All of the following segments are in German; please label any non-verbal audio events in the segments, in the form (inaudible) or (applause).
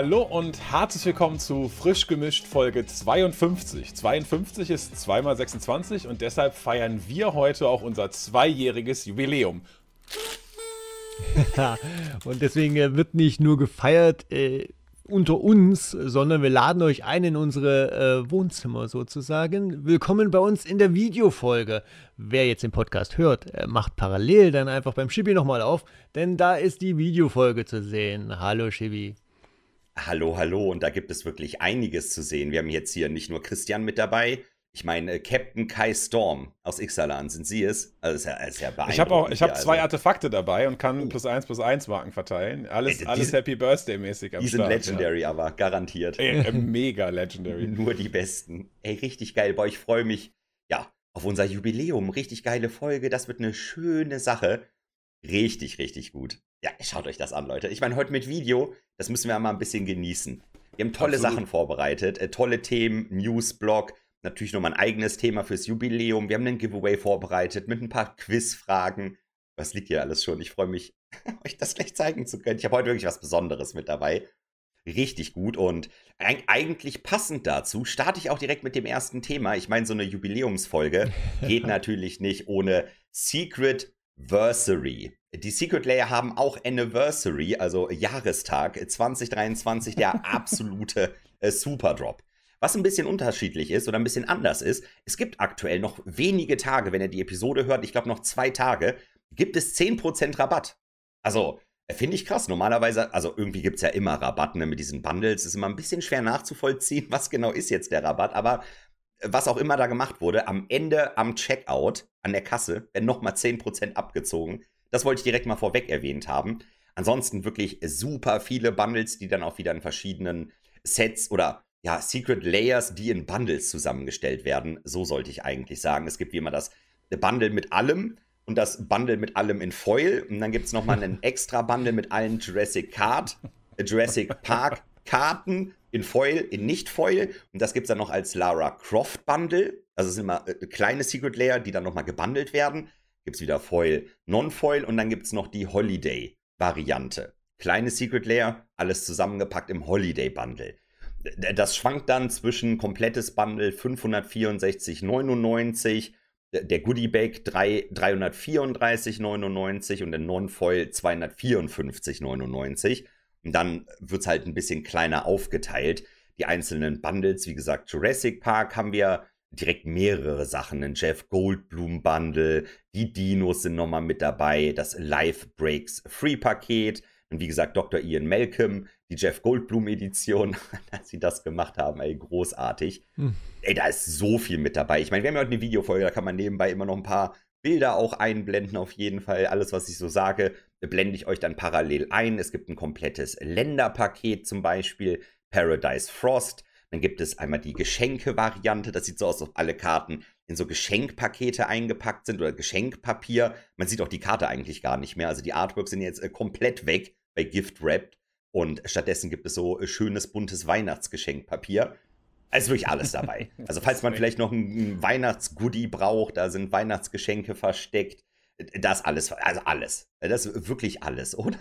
Hallo und herzlich willkommen zu Frisch gemischt Folge 52. 52 ist 2x26 und deshalb feiern wir heute auch unser zweijähriges Jubiläum. (laughs) und deswegen äh, wird nicht nur gefeiert äh, unter uns, sondern wir laden euch ein in unsere äh, Wohnzimmer sozusagen. Willkommen bei uns in der Videofolge. Wer jetzt den Podcast hört, äh, macht parallel dann einfach beim Schibi nochmal auf, denn da ist die Videofolge zu sehen. Hallo Schibi. Hallo, hallo, und da gibt es wirklich einiges zu sehen. Wir haben jetzt hier nicht nur Christian mit dabei, ich meine, Captain Kai Storm aus Ixalan, sind Sie es? Also, ist ja, ist ja beeindruckend. Ich habe auch ich hab zwei also. Artefakte dabei und kann oh. plus eins plus eins Marken verteilen. Alles, äh, alles Happy Birthday-mäßig am Die sind Legendary, ja. aber garantiert. Ey, äh, mega Legendary. (laughs) Nur die besten. Ey, richtig geil. Boah, ich freue mich, ja, auf unser Jubiläum. Richtig geile Folge. Das wird eine schöne Sache. Richtig, richtig gut. Ja, schaut euch das an, Leute. Ich meine, heute mit Video, das müssen wir mal ein bisschen genießen. Wir haben tolle Absolut. Sachen vorbereitet, äh, tolle Themen, Newsblog, natürlich nochmal ein eigenes Thema fürs Jubiläum. Wir haben einen Giveaway vorbereitet mit ein paar Quizfragen. Was liegt hier alles schon? Ich freue mich, (laughs) euch das gleich zeigen zu können. Ich habe heute wirklich was Besonderes mit dabei. Richtig gut und eigentlich passend dazu starte ich auch direkt mit dem ersten Thema. Ich meine, so eine Jubiläumsfolge (laughs) geht natürlich nicht ohne Secret Versary. Die Secret Layer haben auch Anniversary, also Jahrestag 2023, der (laughs) absolute äh, Superdrop. Was ein bisschen unterschiedlich ist oder ein bisschen anders ist, es gibt aktuell noch wenige Tage, wenn ihr die Episode hört, ich glaube noch zwei Tage, gibt es 10% Rabatt. Also, äh, finde ich krass. Normalerweise, also irgendwie gibt es ja immer Rabatt ne, mit diesen Bundles. Ist immer ein bisschen schwer nachzuvollziehen, (laughs) was genau ist jetzt der Rabatt. Aber was auch immer da gemacht wurde, am Ende am Checkout, an der Kasse, werden nochmal 10% abgezogen. Das wollte ich direkt mal vorweg erwähnt haben. Ansonsten wirklich super viele Bundles, die dann auch wieder in verschiedenen Sets oder ja, Secret Layers, die in Bundles zusammengestellt werden. So sollte ich eigentlich sagen. Es gibt wie immer das Bundle mit allem und das Bundle mit allem in Foil. Und dann gibt es nochmal einen (laughs) extra Bundle mit allen Jurassic Card, äh, Jurassic Park Karten in Foil, in Nicht-Foil. Und das gibt es dann noch als Lara Croft Bundle. Also es sind immer äh, kleine Secret Layer, die dann nochmal gebundelt werden. Gibt es wieder Foil, Non-Foil und dann gibt es noch die Holiday-Variante. Kleine Secret Layer, alles zusammengepackt im Holiday Bundle das schwankt dann zwischen komplettes Bundle 564,99, der Goodie Bag 334,99 und der Non-Foil 254,99. Und dann wird es halt ein bisschen kleiner aufgeteilt. Die einzelnen Bundles, wie gesagt, Jurassic Park haben wir direkt mehrere Sachen. Ein Jeff Goldblum Bundle, die Dinos sind nochmal mit dabei, das Live Breaks Free Paket. Und wie gesagt, Dr. Ian Malcolm, die Jeff Goldblum-Edition, (laughs) als sie das gemacht haben, ey, großartig. Hm. Ey, da ist so viel mit dabei. Ich meine, wir haben ja heute eine Videofolge, da kann man nebenbei immer noch ein paar Bilder auch einblenden, auf jeden Fall. Alles, was ich so sage, blende ich euch dann parallel ein. Es gibt ein komplettes Länderpaket zum Beispiel, Paradise Frost. Dann gibt es einmal die Geschenke-Variante. Das sieht so aus, als ob alle Karten in so Geschenkpakete eingepackt sind oder Geschenkpapier. Man sieht auch die Karte eigentlich gar nicht mehr. Also die Artworks sind jetzt äh, komplett weg bei Gift Wrapped. Und stattdessen gibt es so äh, schönes, buntes Weihnachtsgeschenkpapier. Also wirklich alles dabei. (laughs) Also falls man vielleicht noch ein Weihnachtsgoodie braucht, da sind Weihnachtsgeschenke versteckt. Das alles, also alles. Das ist wirklich alles, oder?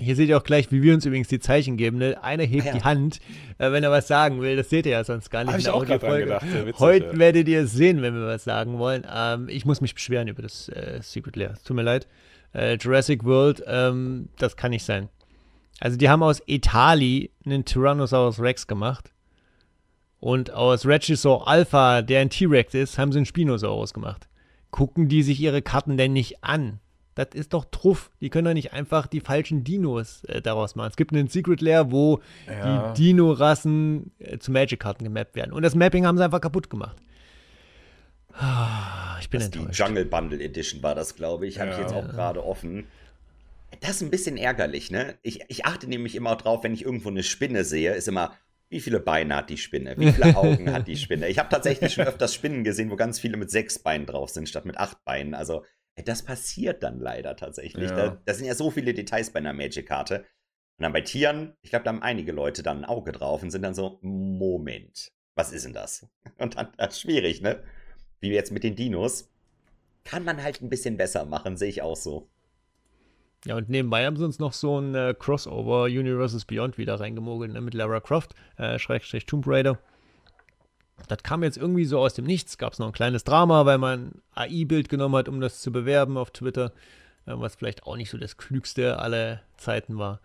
Hier seht ihr auch gleich, wie wir uns übrigens die Zeichen geben. Ne? Einer hebt ah, ja. die Hand, äh, wenn er was sagen will. Das seht ihr ja sonst gar nicht. Hab ich auch gerade dran gedacht. Witzig, Heute ja. werdet ihr es sehen, wenn wir was sagen wollen. Ähm, ich muss mich beschweren über das äh, Secret Lair. Tut mir leid. Äh, Jurassic World, ähm, das kann nicht sein. Also die haben aus Etali einen Tyrannosaurus Rex gemacht. Und aus Regisaur Alpha, der ein T-Rex ist, haben sie einen Spinosaurus gemacht. Gucken die sich ihre Karten denn nicht an? Das ist doch Truff. Die können doch nicht einfach die falschen Dinos äh, daraus machen. Es gibt einen Secret Lair, wo ja. die Dino-Rassen äh, zu Magic-Karten gemappt werden. Und das Mapping haben sie einfach kaputt gemacht. Ah, ich bin das enttäuscht. Die Jungle Bundle Edition war das, glaube ich. Habe ja. ich jetzt auch gerade offen. Das ist ein bisschen ärgerlich, ne? Ich, ich achte nämlich immer drauf, wenn ich irgendwo eine Spinne sehe, ist immer, wie viele Beine hat die Spinne? Wie viele (laughs) Augen hat die Spinne? Ich habe tatsächlich schon öfters Spinnen gesehen, wo ganz viele mit sechs Beinen drauf sind, statt mit acht Beinen. Also, das passiert dann leider tatsächlich. Ja. Da, da, sind ja so viele Details bei einer Magic-Karte. Und dann bei Tieren, ich glaube, da haben einige Leute dann ein Auge drauf und sind dann so, Moment, was ist denn das? (laughs) Und dann, das ist schwierig, ne? Wie jetzt mit den Dinos. Kann man halt ein bisschen besser machen, sehe ich auch so. Ja, und nebenbei haben sie uns noch so ein äh, Crossover Universes Beyond wieder reingemogelt, ne, mit Lara Croft, äh, Schrägstrich Tomb Raider. Das kam jetzt irgendwie so aus dem Nichts. Gab es noch ein kleines Drama, weil man AI-Bild genommen hat, um das zu bewerben auf Twitter, äh, was vielleicht auch nicht so das klügste aller Zeiten war.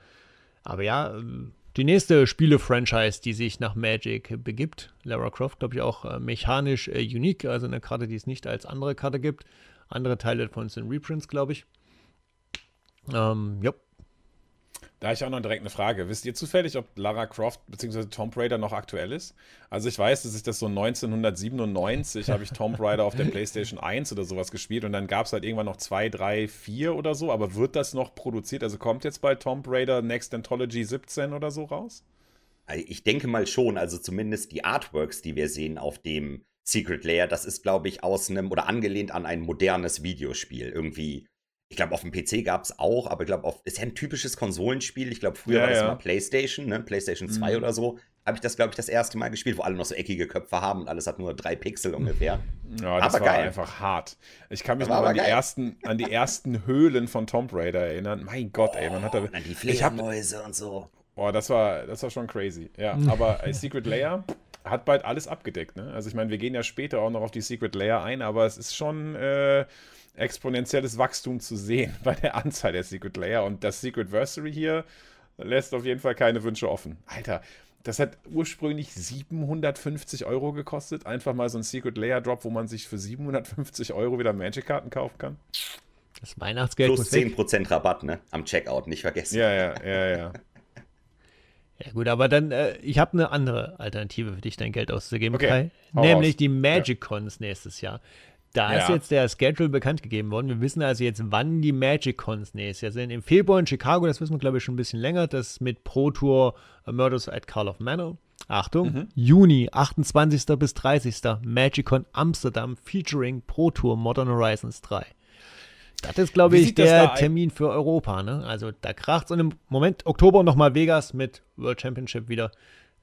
Aber ja, ähm, die nächste Spiele-Franchise, die sich nach Magic begibt, Lara Croft, glaube ich auch äh, mechanisch äh, unique, also eine Karte, die es nicht als andere Karte gibt. Andere Teile davon sind Reprints, glaube ich. Ähm, ja. Da ich auch noch direkt eine Frage. Wisst ihr zufällig, ob Lara Croft bzw. Tomb Raider noch aktuell ist? Also ich weiß, dass ich das so 1997 habe ich Tomb Raider auf der (laughs) PlayStation 1 oder sowas gespielt und dann gab es halt irgendwann noch 2, 3, 4 oder so, aber wird das noch produziert? Also kommt jetzt bei Tomb Raider Next Anthology 17 oder so raus? Ich denke mal schon, also zumindest die Artworks, die wir sehen auf dem Secret Layer, das ist, glaube ich, aus einem oder angelehnt an ein modernes Videospiel. Irgendwie ich glaube, auf dem PC gab es auch, aber ich glaube, ist ja ein typisches Konsolenspiel. Ich glaube, früher ja, war das ja. immer PlayStation, ne? PlayStation 2 mhm. oder so. Habe ich das, glaube ich, das erste Mal gespielt, wo alle noch so eckige Köpfe haben und alles hat nur drei Pixel ungefähr. (laughs) Ja, das aber war geil. einfach hart. Ich kann mich noch an die, ersten, an die ersten Höhlen von Tomb Raider erinnern. Mein Gott, oh, ey, man hat da. die Fledermäuse und so. Boah, das war, das war schon crazy. Ja, (laughs) aber Secret Layer hat bald alles abgedeckt, ne? Also ich meine, wir gehen ja später auch noch auf die Secret Layer ein, aber es ist schon. Äh, exponentielles Wachstum zu sehen (laughs) bei der Anzahl der Secret Layer. Und das Secret Versary hier lässt auf jeden Fall keine Wünsche offen. Alter, das hat ursprünglich 750 Euro gekostet. Einfach mal so ein Secret Layer Drop, wo man sich für 750 Euro wieder Magic-Karten kaufen kann. Das Weihnachtsgeld. Plus 10% Rabatt, ne? Am Checkout, nicht vergessen. Ja, ja, ja, ja. (laughs) Ja gut, aber dann, äh, ich habe eine andere Alternative für dich, dein Geld auszugeben, okay. Kai. Nämlich aus. die Magic Cons nächstes Jahr. Da ja. ist jetzt der Schedule bekannt gegeben worden. Wir wissen also jetzt, wann die Magic Cons nächstes Jahr sind. Im Februar in Chicago, das wissen wir, glaube ich, schon ein bisschen länger. Das mit Pro Tour Murders at Carl of Manor. Achtung, mhm. Juni, 28. bis 30. Magicon Amsterdam featuring Pro Tour Modern Horizons 3. Das ist, glaube ich, der Termin für Europa. Ne? Also da kracht es. Und im Moment, Oktober nochmal Vegas mit World Championship wieder.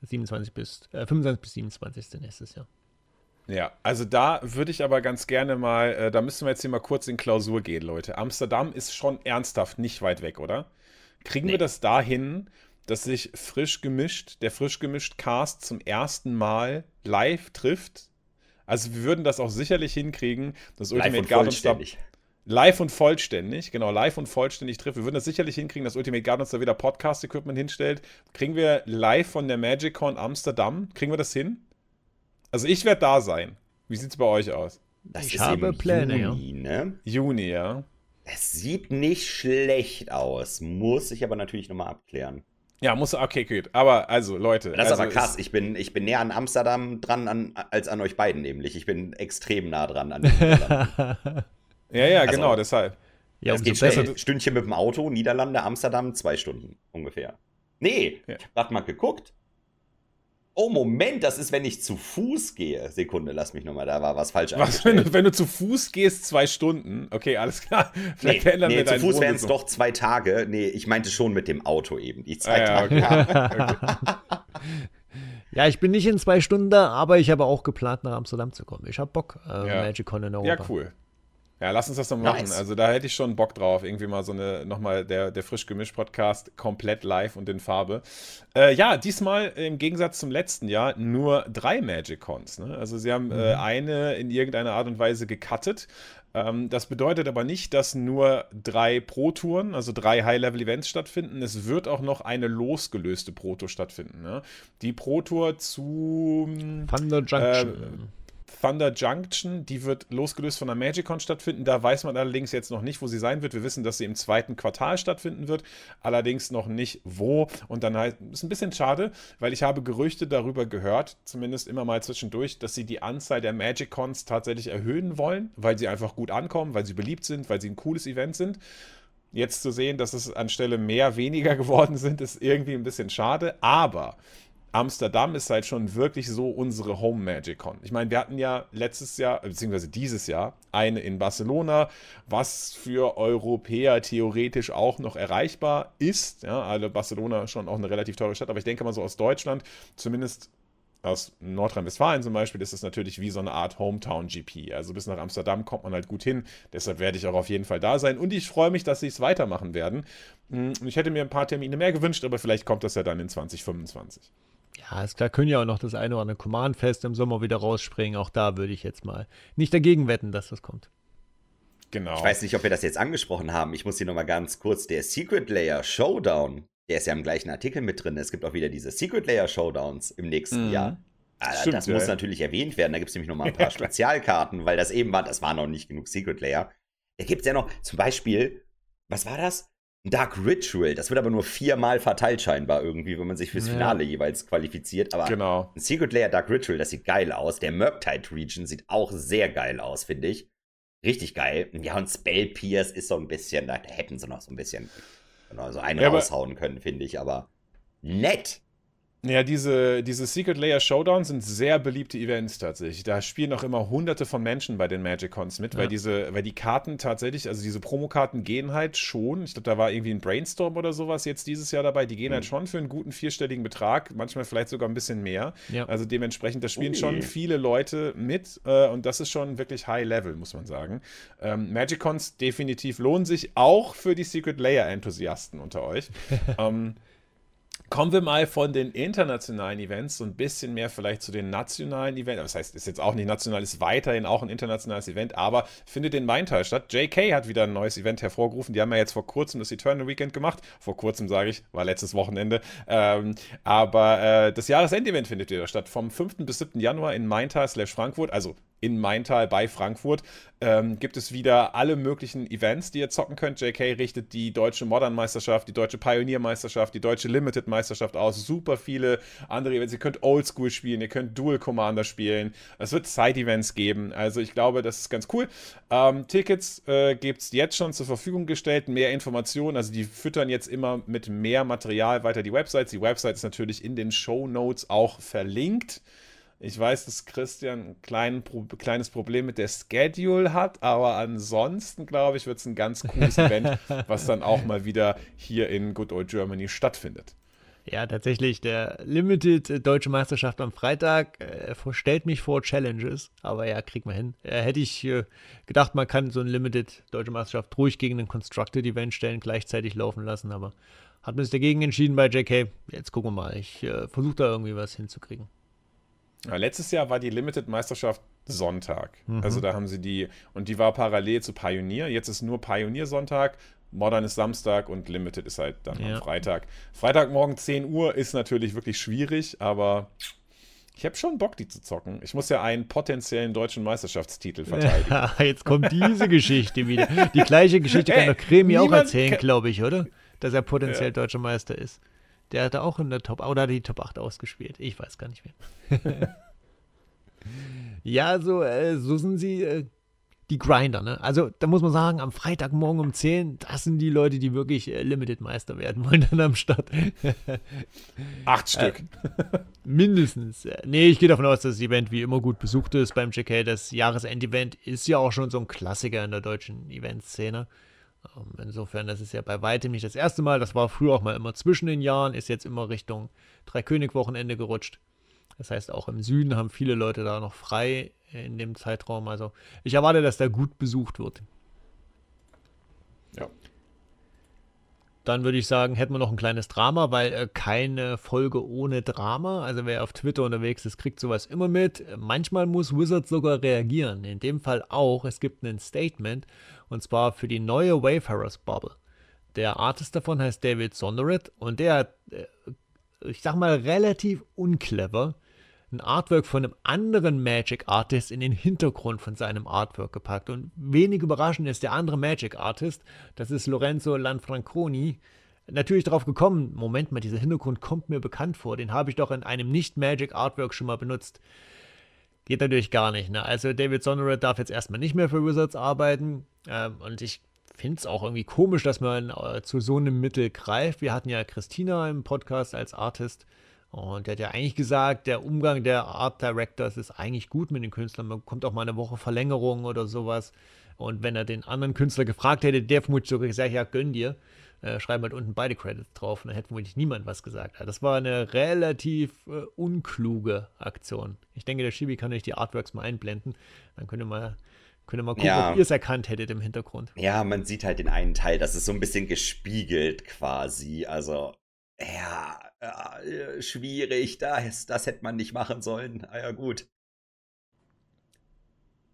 27 bis, äh, 25 bis 27. nächstes Jahr. Ja, also da würde ich aber ganz gerne mal, äh, da müssen wir jetzt hier mal kurz in Klausur gehen, Leute. Amsterdam ist schon ernsthaft nicht weit weg, oder? Kriegen nee. wir das dahin, dass sich frisch gemischt, der frisch gemischt Cast zum ersten Mal live trifft? Also wir würden das auch sicherlich hinkriegen, dass Ultimate Guard uns da live und vollständig, genau, live und vollständig trifft. Wir würden das sicherlich hinkriegen, dass Ultimate Guard uns da wieder Podcast-Equipment hinstellt. Kriegen wir live von der MagicCon Amsterdam, kriegen wir das hin? Also ich werde da sein. Wie sieht es bei euch aus? Das ich habe Pläne, Juni, ja. Ne? Juni, ja. Es sieht nicht schlecht aus, muss ich aber natürlich nochmal abklären. Ja, muss, okay, gut. Aber also, Leute. Das ist also aber krass. Ich bin, ich bin näher an Amsterdam dran an, als an euch beiden, nämlich. Ich bin extrem nah dran an (laughs) Ja, ja, also, genau, deshalb. Ja, es geht schnell. Stündchen mit dem Auto, Niederlande, Amsterdam, zwei Stunden ungefähr. Nee, ja. ich hab grad mal geguckt. Oh, Moment, das ist, wenn ich zu Fuß gehe. Sekunde, lass mich nochmal, da war was falsch was, wenn, du, wenn du zu Fuß gehst, zwei Stunden? Okay, alles klar. (laughs) Vielleicht nee, ändern nee, wir zu Fuß wären es doch zwei Tage. Nee, ich meinte schon mit dem Auto eben, die zwei ah, ja, Tage. Okay. (laughs) (laughs) ja, ich bin nicht in zwei Stunden da, aber ich habe auch geplant, nach Amsterdam zu kommen. Ich habe Bock, äh, ja. MagicCon in Europa. Ja, cool. Ja, lass uns das doch machen. Nice. Also da hätte ich schon Bock drauf. Irgendwie mal so eine, nochmal der, der frisch gemischt Podcast komplett live und in Farbe. Äh, ja, diesmal im Gegensatz zum letzten Jahr nur drei Magic Cons. Ne? Also sie haben äh, mhm. äh, eine in irgendeiner Art und Weise gecuttet. Ähm, das bedeutet aber nicht, dass nur drei Pro-Touren, also drei High-Level-Events stattfinden. Es wird auch noch eine losgelöste Pro-Tour stattfinden. Ne? Die Pro-Tour zu Thunder Junction. Äh, Thunder Junction, die wird losgelöst von der MagicCon stattfinden. Da weiß man allerdings jetzt noch nicht, wo sie sein wird. Wir wissen, dass sie im zweiten Quartal stattfinden wird, allerdings noch nicht wo. Und dann halt, ist ein bisschen schade, weil ich habe Gerüchte darüber gehört, zumindest immer mal zwischendurch, dass sie die Anzahl der MagicCons tatsächlich erhöhen wollen, weil sie einfach gut ankommen, weil sie beliebt sind, weil sie ein cooles Event sind. Jetzt zu sehen, dass es anstelle mehr weniger (laughs) geworden sind, ist irgendwie ein bisschen schade. Aber Amsterdam ist halt schon wirklich so unsere Home Magic Con. Ich meine, wir hatten ja letztes Jahr, beziehungsweise dieses Jahr, eine in Barcelona, was für Europäer theoretisch auch noch erreichbar ist. Ja, also Barcelona schon auch eine relativ teure Stadt, aber ich denke mal so aus Deutschland, zumindest aus Nordrhein-Westfalen zum Beispiel ist es natürlich wie so eine Art Hometown-GP. Also bis nach Amsterdam kommt man halt gut hin. Deshalb werde ich auch auf jeden Fall da sein. Und ich freue mich, dass sie es weitermachen werden. Hm, ich hätte mir ein paar Termine mehr gewünscht, aber vielleicht kommt das ja dann in 2025. Ja, ist klar, können ja auch noch das eine oder andere Command-Fest im Sommer wieder rausspringen. Auch da würde ich jetzt mal nicht dagegen wetten, dass das kommt. Genau. Ich weiß nicht, ob wir das jetzt angesprochen haben. Ich muss hier nochmal ganz kurz. Der Secret Layer Showdown, der ist ja im gleichen Artikel mit drin. Es gibt auch wieder diese Secret Layer Showdowns im nächsten mhm. Jahr. Also, Stimmt, das ja. muss natürlich erwähnt werden. Da gibt es nämlich nochmal ein paar (laughs) Spezialkarten, weil das eben war, das war noch nicht genug Secret Layer. Da gibt es ja noch zum Beispiel, was war das? Dark Ritual. Das wird aber nur viermal verteilt scheinbar irgendwie, wenn man sich fürs Finale ja. jeweils qualifiziert. Aber genau. ein Secret Layer Dark Ritual, das sieht geil aus. Der Murktide Region sieht auch sehr geil aus, finde ich. Richtig geil. Ja, und Spell Pierce ist so ein bisschen, da hätten sie noch so ein bisschen genau, so einen ja, raushauen können, finde ich, aber nett. Ja, diese, diese Secret Layer Showdowns sind sehr beliebte Events tatsächlich. Da spielen auch immer hunderte von Menschen bei den Magic Cons mit, ja. weil diese, weil die Karten tatsächlich, also diese Promokarten gehen halt schon, ich glaube, da war irgendwie ein Brainstorm oder sowas jetzt dieses Jahr dabei, die gehen halt mhm. halt schon für einen guten vierstelligen Betrag, manchmal vielleicht sogar ein bisschen mehr. Ja. Also dementsprechend, da spielen Ui. schon viele Leute mit äh, und das ist schon wirklich High Level, muss man sagen. Ähm, Magic Cons definitiv lohnen sich auch für die Secret Layer Enthusiasten unter euch. (laughs) ähm, Kommen wir mal von den internationalen Events so ein bisschen mehr vielleicht zu den nationalen Events. Das heißt, ist jetzt auch nicht national, ist weiterhin auch ein internationales Event, aber findet in Maintal statt. JK hat wieder ein neues Event hervorgerufen. Die haben ja jetzt vor kurzem das Eternal Weekend gemacht. Vor kurzem sage ich, war letztes Wochenende. Ähm, aber äh, das Jahresendevent findet wieder statt. Vom 5. bis 7. Januar in Maintal slash Frankfurt. Also in Maintal bei Frankfurt ähm, gibt es wieder alle möglichen Events, die ihr zocken könnt. JK richtet die deutsche Modern Meisterschaft, die deutsche Pioneer Meisterschaft, die deutsche Limited Meisterschaft aus. Super viele andere Events. Ihr könnt Oldschool spielen, ihr könnt Dual Commander spielen. Es wird Side-Events geben. Also ich glaube, das ist ganz cool. Ähm, Tickets äh, gibt es jetzt schon zur Verfügung gestellt. Mehr Informationen. Also die füttern jetzt immer mit mehr Material weiter die Websites. Die Website ist natürlich in den Show Notes auch verlinkt. Ich weiß, dass Christian ein klein, kleines Problem mit der Schedule hat, aber ansonsten, glaube ich, wird es ein ganz cooles Event, (laughs) was dann auch mal wieder hier in Good Old Germany stattfindet. Ja, tatsächlich, der Limited äh, Deutsche Meisterschaft am Freitag äh, stellt mich vor Challenges, aber ja, kriegt man hin. Äh, hätte ich äh, gedacht, man kann so ein Limited Deutsche Meisterschaft ruhig gegen ein Constructed Event stellen, gleichzeitig laufen lassen, aber hat man sich dagegen entschieden bei JK. Jetzt gucken wir mal, ich äh, versuche da irgendwie was hinzukriegen. Ja, letztes Jahr war die Limited Meisterschaft Sonntag. Mhm. Also da haben sie die, und die war parallel zu Pioneer. Jetzt ist nur Pioneer Sonntag, Modern ist Samstag und Limited ist halt dann ja. am Freitag. Freitagmorgen 10 Uhr ist natürlich wirklich schwierig, aber ich habe schon Bock, die zu zocken. Ich muss ja einen potenziellen deutschen Meisterschaftstitel (laughs) verteidigen. Ja, jetzt kommt diese Geschichte wieder. Die gleiche Geschichte kann doch Kremi auch erzählen, glaube ich, oder? Dass er potenziell ja. deutscher Meister ist. Der hatte auch in der Top, oder die Top 8 ausgespielt. Ich weiß gar nicht mehr. (laughs) ja, so, äh, so sind sie äh, die Grinder, ne? Also, da muss man sagen, am Freitagmorgen um 10, das sind die Leute, die wirklich äh, Limited Meister werden wollen dann am Start. (laughs) Acht Stück. Äh, mindestens. Nee, ich gehe davon aus, dass das Event wie immer gut besucht ist beim JK. Das Jahresendevent ist ja auch schon so ein Klassiker in der deutschen Eventszene. Ähm, insofern, das ist ja bei weitem nicht das erste Mal. Das war früher auch mal immer zwischen den Jahren, ist jetzt immer Richtung Dreikönig-Wochenende gerutscht. Das heißt, auch im Süden haben viele Leute da noch frei in dem Zeitraum. Also ich erwarte, dass der gut besucht wird. Ja. Dann würde ich sagen, hätten wir noch ein kleines Drama, weil äh, keine Folge ohne Drama. Also wer auf Twitter unterwegs ist, kriegt sowas immer mit. Manchmal muss Wizard sogar reagieren. In dem Fall auch. Es gibt ein Statement und zwar für die neue Wayfarers Bubble. Der Artist davon heißt David Sonderet und der hat, äh, ich sag mal, relativ unclever ein Artwork von einem anderen Magic Artist in den Hintergrund von seinem Artwork gepackt. Und wenig überraschend ist der andere Magic Artist, das ist Lorenzo Lanfranconi, natürlich darauf gekommen, Moment mal, dieser Hintergrund kommt mir bekannt vor, den habe ich doch in einem Nicht-Magic Artwork schon mal benutzt. Geht natürlich gar nicht. Ne? Also David Sonnered darf jetzt erstmal nicht mehr für Wizards arbeiten. Ähm, und ich finde es auch irgendwie komisch, dass man äh, zu so einem Mittel greift. Wir hatten ja Christina im Podcast als Artist Und der hat ja eigentlich gesagt, der Umgang der Art Directors ist eigentlich gut mit den Künstlern. Man bekommt auch mal eine Woche Verlängerung oder sowas. Und wenn er den anderen Künstler gefragt hätte, der vermutlich sogar gesagt, ja, gönn dir, äh, schreiben halt unten beide Credits drauf und dann hätte vermutlich niemand was gesagt. Das war eine relativ äh, unkluge Aktion. Ich denke, der Shibi kann euch die Artworks mal einblenden. Dann könnt ihr mal, könnt ihr mal gucken, ja. ob ihr es erkannt hättet im Hintergrund. Ja, man sieht halt den einen Teil, das ist so ein bisschen gespiegelt quasi. Also, ja, ja schwierig, das, das hätte man nicht machen sollen. Ah ja, gut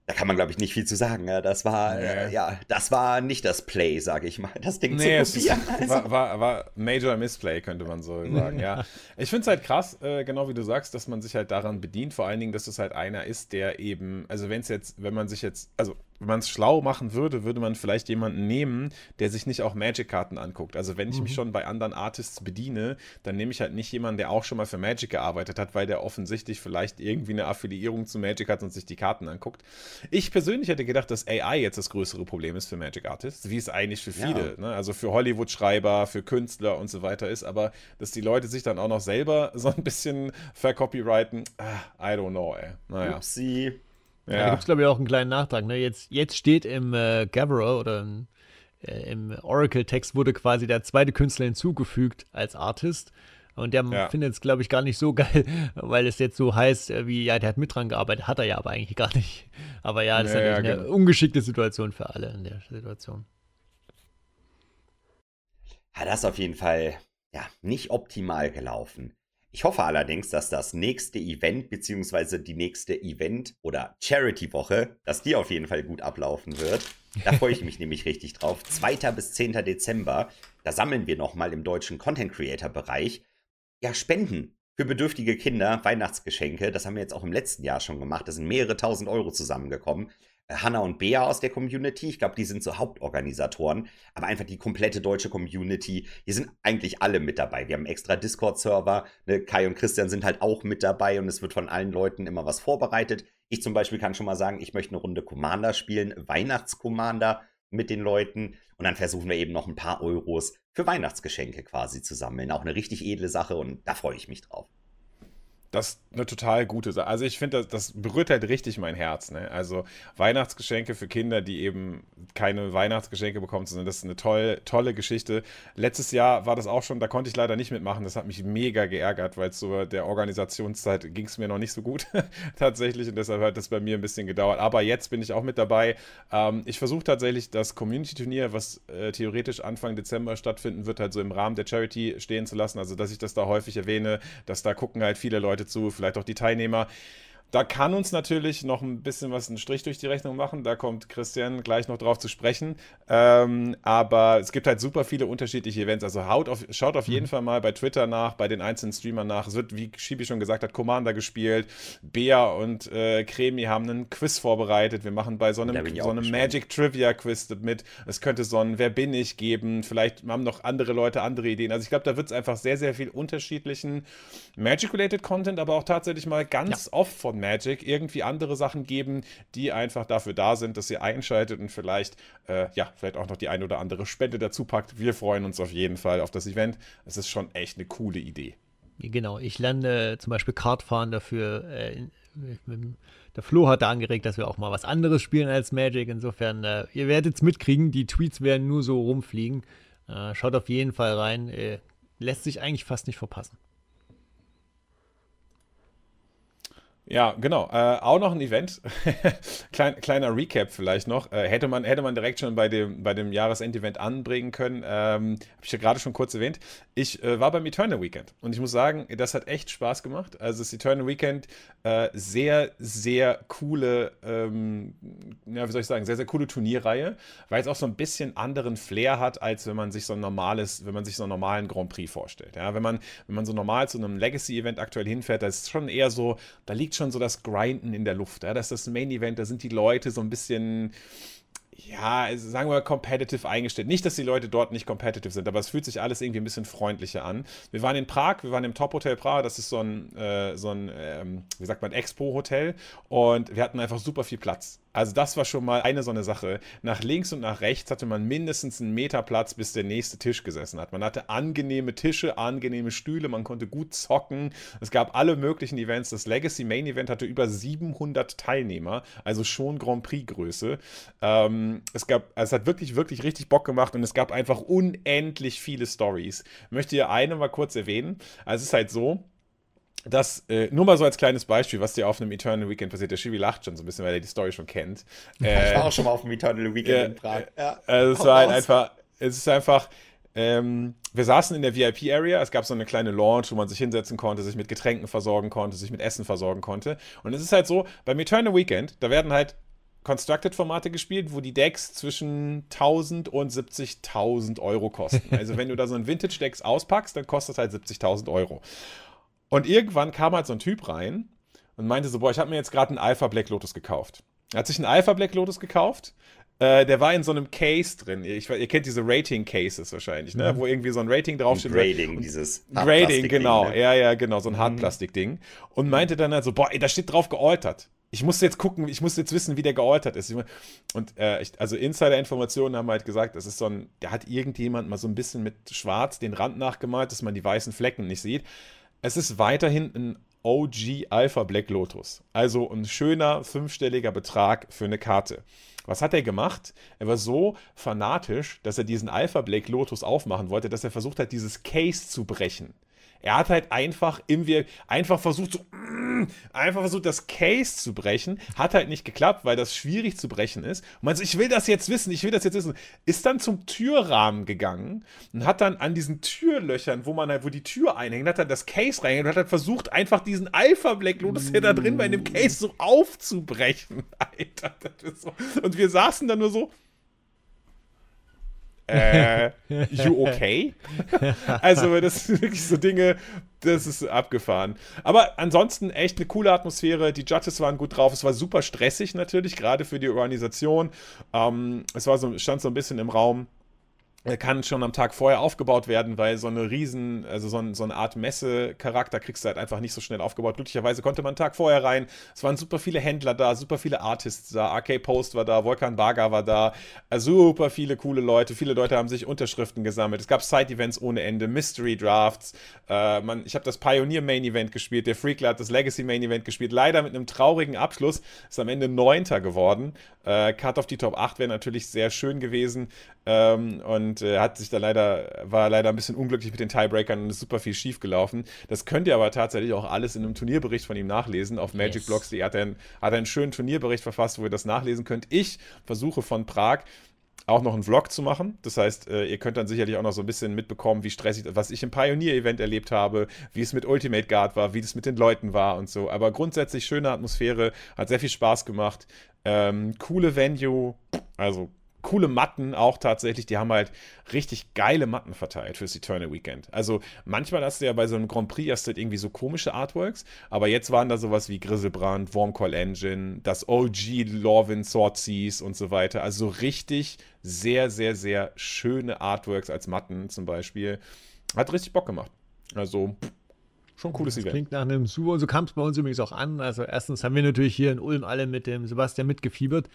da kann man, glaube ich, nicht viel zu sagen. Das war, nee. äh, ja, das war nicht das Play, sage ich mal. Das Ding nee, zu kopieren. (laughs) Also. War, war, war, Major Missplay, könnte man so sagen, ja. (laughs) Ich finde es halt krass, äh, genau wie du sagst, dass man sich halt daran bedient. Vor allen Dingen, dass es halt einer ist, der eben, also wenn es jetzt, wenn man sich jetzt, also wenn man es schlau machen würde, würde man vielleicht jemanden nehmen, der sich nicht auch Magic-Karten anguckt. Also wenn ich mhm. mich schon bei anderen Artists bediene, dann nehme ich halt nicht jemanden, der auch schon mal für Magic gearbeitet hat, weil der offensichtlich vielleicht irgendwie eine Affiliierung zu Magic hat und sich die Karten anguckt. Ich persönlich hätte gedacht, dass AI jetzt das größere Problem ist für Magic Artists, wie es eigentlich für viele, ja. ne? also für Hollywood-Schreiber, für Künstler und so weiter ist, aber dass die Leute sich dann auch noch selber (laughs) so ein bisschen vercopyrighten, ah, I don't know, ey. Naja. Upsi. Ja. Da gibt es, glaube ich, auch einen kleinen Nachtrag. Ne? Jetzt, jetzt steht im äh, Gatherer oder im, äh, im Oracle-Text wurde quasi der zweite Künstler hinzugefügt als Artist. Und der ja. findet es, glaube ich, gar nicht so (laughs) geil, weil es jetzt so heißt, äh, wie, ja, der hat mit dran gearbeitet, hat er ja aber eigentlich gar nicht. Aber ja, das ja, ist natürlich ja, genau. eine ungeschickte Situation für alle in der Situation. Ja, das ist auf jeden Fall ja, nicht optimal gelaufen. Ich hoffe allerdings, dass das nächste Event beziehungsweise die nächste Event- oder Charity-Woche, dass die auf jeden Fall gut ablaufen wird. Da (laughs) freue ich mich nämlich richtig drauf. 2. bis 10. Dezember, da sammeln wir nochmal im deutschen Content-Creator-Bereich ja Spenden für bedürftige Kinder, Weihnachtsgeschenke. Das haben wir jetzt auch im letzten Jahr schon gemacht. Da sind mehrere tausend Euro zusammengekommen. Hanna und Bea aus der Community. Ich glaube, die sind so Hauptorganisatoren. Aber einfach die komplette deutsche Community. Hier sind eigentlich alle mit dabei. Wir haben extra Discord-Server. Ne? Kai und Christian sind halt auch mit dabei und es wird von allen Leuten immer was vorbereitet. Ich zum Beispiel kann schon mal sagen, ich möchte eine Runde Commander spielen, Weihnachtscommander mit den Leuten. Und dann versuchen wir eben noch ein paar Euros für Weihnachtsgeschenke quasi zu sammeln. Auch eine richtig edle Sache und da freue ich mich drauf. Das ist eine total gute Sache. Also ich finde, das, das berührt halt richtig mein Herz. Ne? Also Weihnachtsgeschenke für Kinder, die eben keine Weihnachtsgeschenke bekommen, sondern das ist eine toll, tolle Geschichte. Letztes Jahr war das auch schon, da konnte ich leider nicht mitmachen. Das hat mich mega geärgert, weil zu der Organisationszeit ging es mir noch nicht so gut (laughs) tatsächlich und deshalb hat das bei mir ein bisschen gedauert. Aber jetzt bin ich auch mit dabei. Ähm, ich versuche tatsächlich das Community-Turnier, was äh, theoretisch Anfang Dezember stattfinden wird, halt so im Rahmen der Charity stehen zu lassen. Also dass ich das da häufig erwähne, dass da gucken halt viele Leute Leute zu, vielleicht auch die Teilnehmer. Da kann uns natürlich noch ein bisschen was einen Strich durch die Rechnung machen. Da kommt Christian gleich noch drauf zu sprechen. Ähm, aber es gibt halt super viele unterschiedliche Events. Also auf, schaut auf jeden mhm. Fall mal bei Twitter nach, bei den einzelnen Streamern nach. Es wird, wie Shibi schon gesagt hat, Commander gespielt. Bea und äh, Kremi haben einen Quiz vorbereitet. Wir machen bei so einem, so einem Magic Trivia Quiz mit. Es könnte so ein Wer bin ich geben. Vielleicht haben noch andere Leute andere Ideen. Also ich glaube, da wird es einfach sehr, sehr viel unterschiedlichen Magic-related Content, aber auch tatsächlich mal ganz ja. oft von Magic irgendwie andere Sachen geben, die einfach dafür da sind, dass ihr einschaltet und vielleicht, äh, ja, vielleicht auch noch die ein oder andere Spende dazu packt. Wir freuen uns auf jeden Fall auf das Event. Es ist schon echt eine coole Idee. Genau, ich lerne zum Beispiel Kartfahren dafür. Äh, der Flo hat da angeregt, dass wir auch mal was anderes spielen als Magic. Insofern, äh, ihr werdet es mitkriegen, die Tweets werden nur so rumfliegen. Äh, schaut auf jeden Fall rein. Äh, lässt sich eigentlich fast nicht verpassen. Ja, genau. Äh, auch noch ein Event. (laughs) Klein, kleiner Recap vielleicht noch. Äh, hätte, man, hätte man direkt schon bei dem, bei dem Jahresendevent anbringen können. Ähm, Habe ich ja gerade schon kurz erwähnt. Ich äh, war beim Eternal Weekend und ich muss sagen, das hat echt Spaß gemacht. Also das Eternal Weekend, äh, sehr, sehr coole, ähm, ja, wie soll ich sagen, sehr, sehr coole Turnierreihe, weil es auch so ein bisschen anderen Flair hat, als wenn man sich so ein normales, wenn man sich so einen normalen Grand Prix vorstellt. Ja, wenn man, wenn man so normal zu einem Legacy-Event aktuell hinfährt, da ist schon eher so, da liegt liegt schon so das Grinden in der Luft. Ja? Das ist das Main Event, da sind die Leute so ein bisschen ja, also sagen wir mal, competitive eingestellt. Nicht, dass die Leute dort nicht competitive sind, aber es fühlt sich alles irgendwie ein bisschen freundlicher an. Wir waren in Prag, wir waren im Top Hotel Prag, das ist so ein, äh, so ein ähm, wie sagt man, Expo-Hotel und wir hatten einfach super viel Platz. Also das war schon mal eine so eine Sache. Nach links und nach rechts hatte man mindestens einen Meter Platz, bis der nächste Tisch gesessen hat. Man hatte angenehme Tische, angenehme Stühle, man konnte gut zocken. Es gab alle möglichen Events. Das Legacy Main Event hatte über 700 Teilnehmer, also schon Grand Prix Größe. Ähm, es gab, es hat wirklich, wirklich richtig Bock gemacht und es gab einfach unendlich viele Stories. Ich möchte hier eine mal kurz erwähnen. Also es ist halt so, das, äh, nur mal so als kleines Beispiel, was dir auf einem Eternal Weekend passiert. Der Shivi lacht schon so ein bisschen, weil er die Story schon kennt. Äh, ich war auch schon mal auf einem Eternal Weekend äh, in Prag. Ja. Also es war halt einfach, es ist einfach, ähm, wir saßen in der VIP-Area, es gab so eine kleine Lounge, wo man sich hinsetzen konnte, sich mit Getränken versorgen konnte, sich mit Essen versorgen konnte. Und es ist halt so, beim Eternal Weekend, da werden halt Constructed-Formate gespielt, wo die Decks zwischen 1000 und 70.000 Euro kosten. (laughs) Also wenn du da so ein Vintage-Decks auspackst, dann kostet es halt 70.000 Euro. Und irgendwann kam halt so ein Typ rein und meinte so, boah, ich habe mir jetzt gerade einen Alpha Black Lotus gekauft. Er hat sich einen Alpha Black Lotus gekauft. Äh, der war in so einem Case drin. Ich, ihr kennt diese Rating-Cases wahrscheinlich, ne? Mhm. Wo irgendwie so ein Rating draufsteht. Grading, dieses Grading, genau. Ne? Ja, ja, genau, so ein mhm. Hartplastik-Ding. Und meinte dann halt so, boah, ey, da steht drauf gealtert. Ich muss jetzt gucken, ich muss jetzt wissen, wie der gealtert ist. Und äh, ich, also Insider-Informationen haben halt gesagt, das ist so ein, der hat irgendjemand mal so ein bisschen mit Schwarz den Rand nachgemalt, dass man die weißen Flecken nicht sieht. Es ist weiterhin ein OG Alpha Black Lotus. Also ein schöner fünfstelliger Betrag für eine Karte. Was hat er gemacht? Er war so fanatisch, dass er diesen Alpha Black Lotus aufmachen wollte, dass er versucht hat, dieses Case zu brechen. Er hat halt einfach im einfach versucht, so, mm, einfach versucht, das Case zu brechen. Hat halt nicht geklappt, weil das schwierig zu brechen ist. Und man so, ich will das jetzt wissen, ich will das jetzt wissen. Ist dann zum Türrahmen gegangen und hat dann an diesen Türlöchern, wo man halt, wo die Tür einhängt, hat dann das Case reingehängt und hat dann versucht, einfach diesen Alpha Black Lotus, der da drin war, in dem Case so aufzubrechen. (laughs) Alter, das ist so. Und wir saßen da nur so, äh, you okay? also, das sind wirklich so Dinge, das ist abgefahren. Aber ansonsten echt eine coole Atmosphäre. Die Judges waren gut drauf. Es war super stressig natürlich, gerade für die Organisation. Ähm, es war so, stand so ein bisschen im Raum, kann schon am Tag vorher aufgebaut werden, weil so eine riesen, also so, ein, so eine Art Messe-Charakter kriegst du halt einfach nicht so schnell aufgebaut. Glücklicherweise konnte man einen Tag vorher rein. Es waren super viele Händler da, super viele Artists da. AK Post war da, Volkan Baga war da. Super viele coole Leute. Viele Leute haben sich Unterschriften gesammelt. Es gab Side-Events ohne Ende, Mystery Drafts. Äh, ich habe das Pioneer Main Event gespielt. Der Freakler hat das Legacy Main Event gespielt. Leider mit einem traurigen Abschluss. Ist am Ende Neunter geworden. Äh, Cut of die Top 8 wäre natürlich sehr schön gewesen. Ähm, und äh, hat sich da leider, war leider ein bisschen unglücklich mit den Tiebreakern und ist super viel schief gelaufen. Das könnt ihr aber tatsächlich auch alles in einem Turnierbericht von ihm nachlesen. Auf magicblocks.de yes. hat, er hat er einen schönen Turnierbericht verfasst, wo ihr das nachlesen könnt. Ich versuche von Prag auch noch einen Vlog zu machen. Das heißt, äh, ihr könnt dann sicherlich auch noch so ein bisschen mitbekommen, wie stressig, was ich im Pioneer-Event erlebt habe, wie es mit Ultimate Guard war, wie es mit den Leuten war und so. Aber grundsätzlich schöne Atmosphäre, hat sehr viel Spaß gemacht. Ähm, coole Venue, also coole Matten auch tatsächlich. Die haben halt richtig geile Matten verteilt fürs Eternal Weekend. Also manchmal hast du ja bei so einem Grand Prix hast du halt irgendwie so komische Artworks, aber jetzt waren da sowas wie Grizzlebrand, Wormcall Engine, das OG Lorvin Sword Seas und so weiter. Also richtig sehr, sehr, sehr schöne Artworks als Matten zum Beispiel. Hat richtig Bock gemacht. Also Schon ein cooles das Event. Klingt nach einem super. So kam es bei uns übrigens auch an. Also erstens haben wir natürlich hier in Ulm alle mit dem Sebastian mitgefiebert.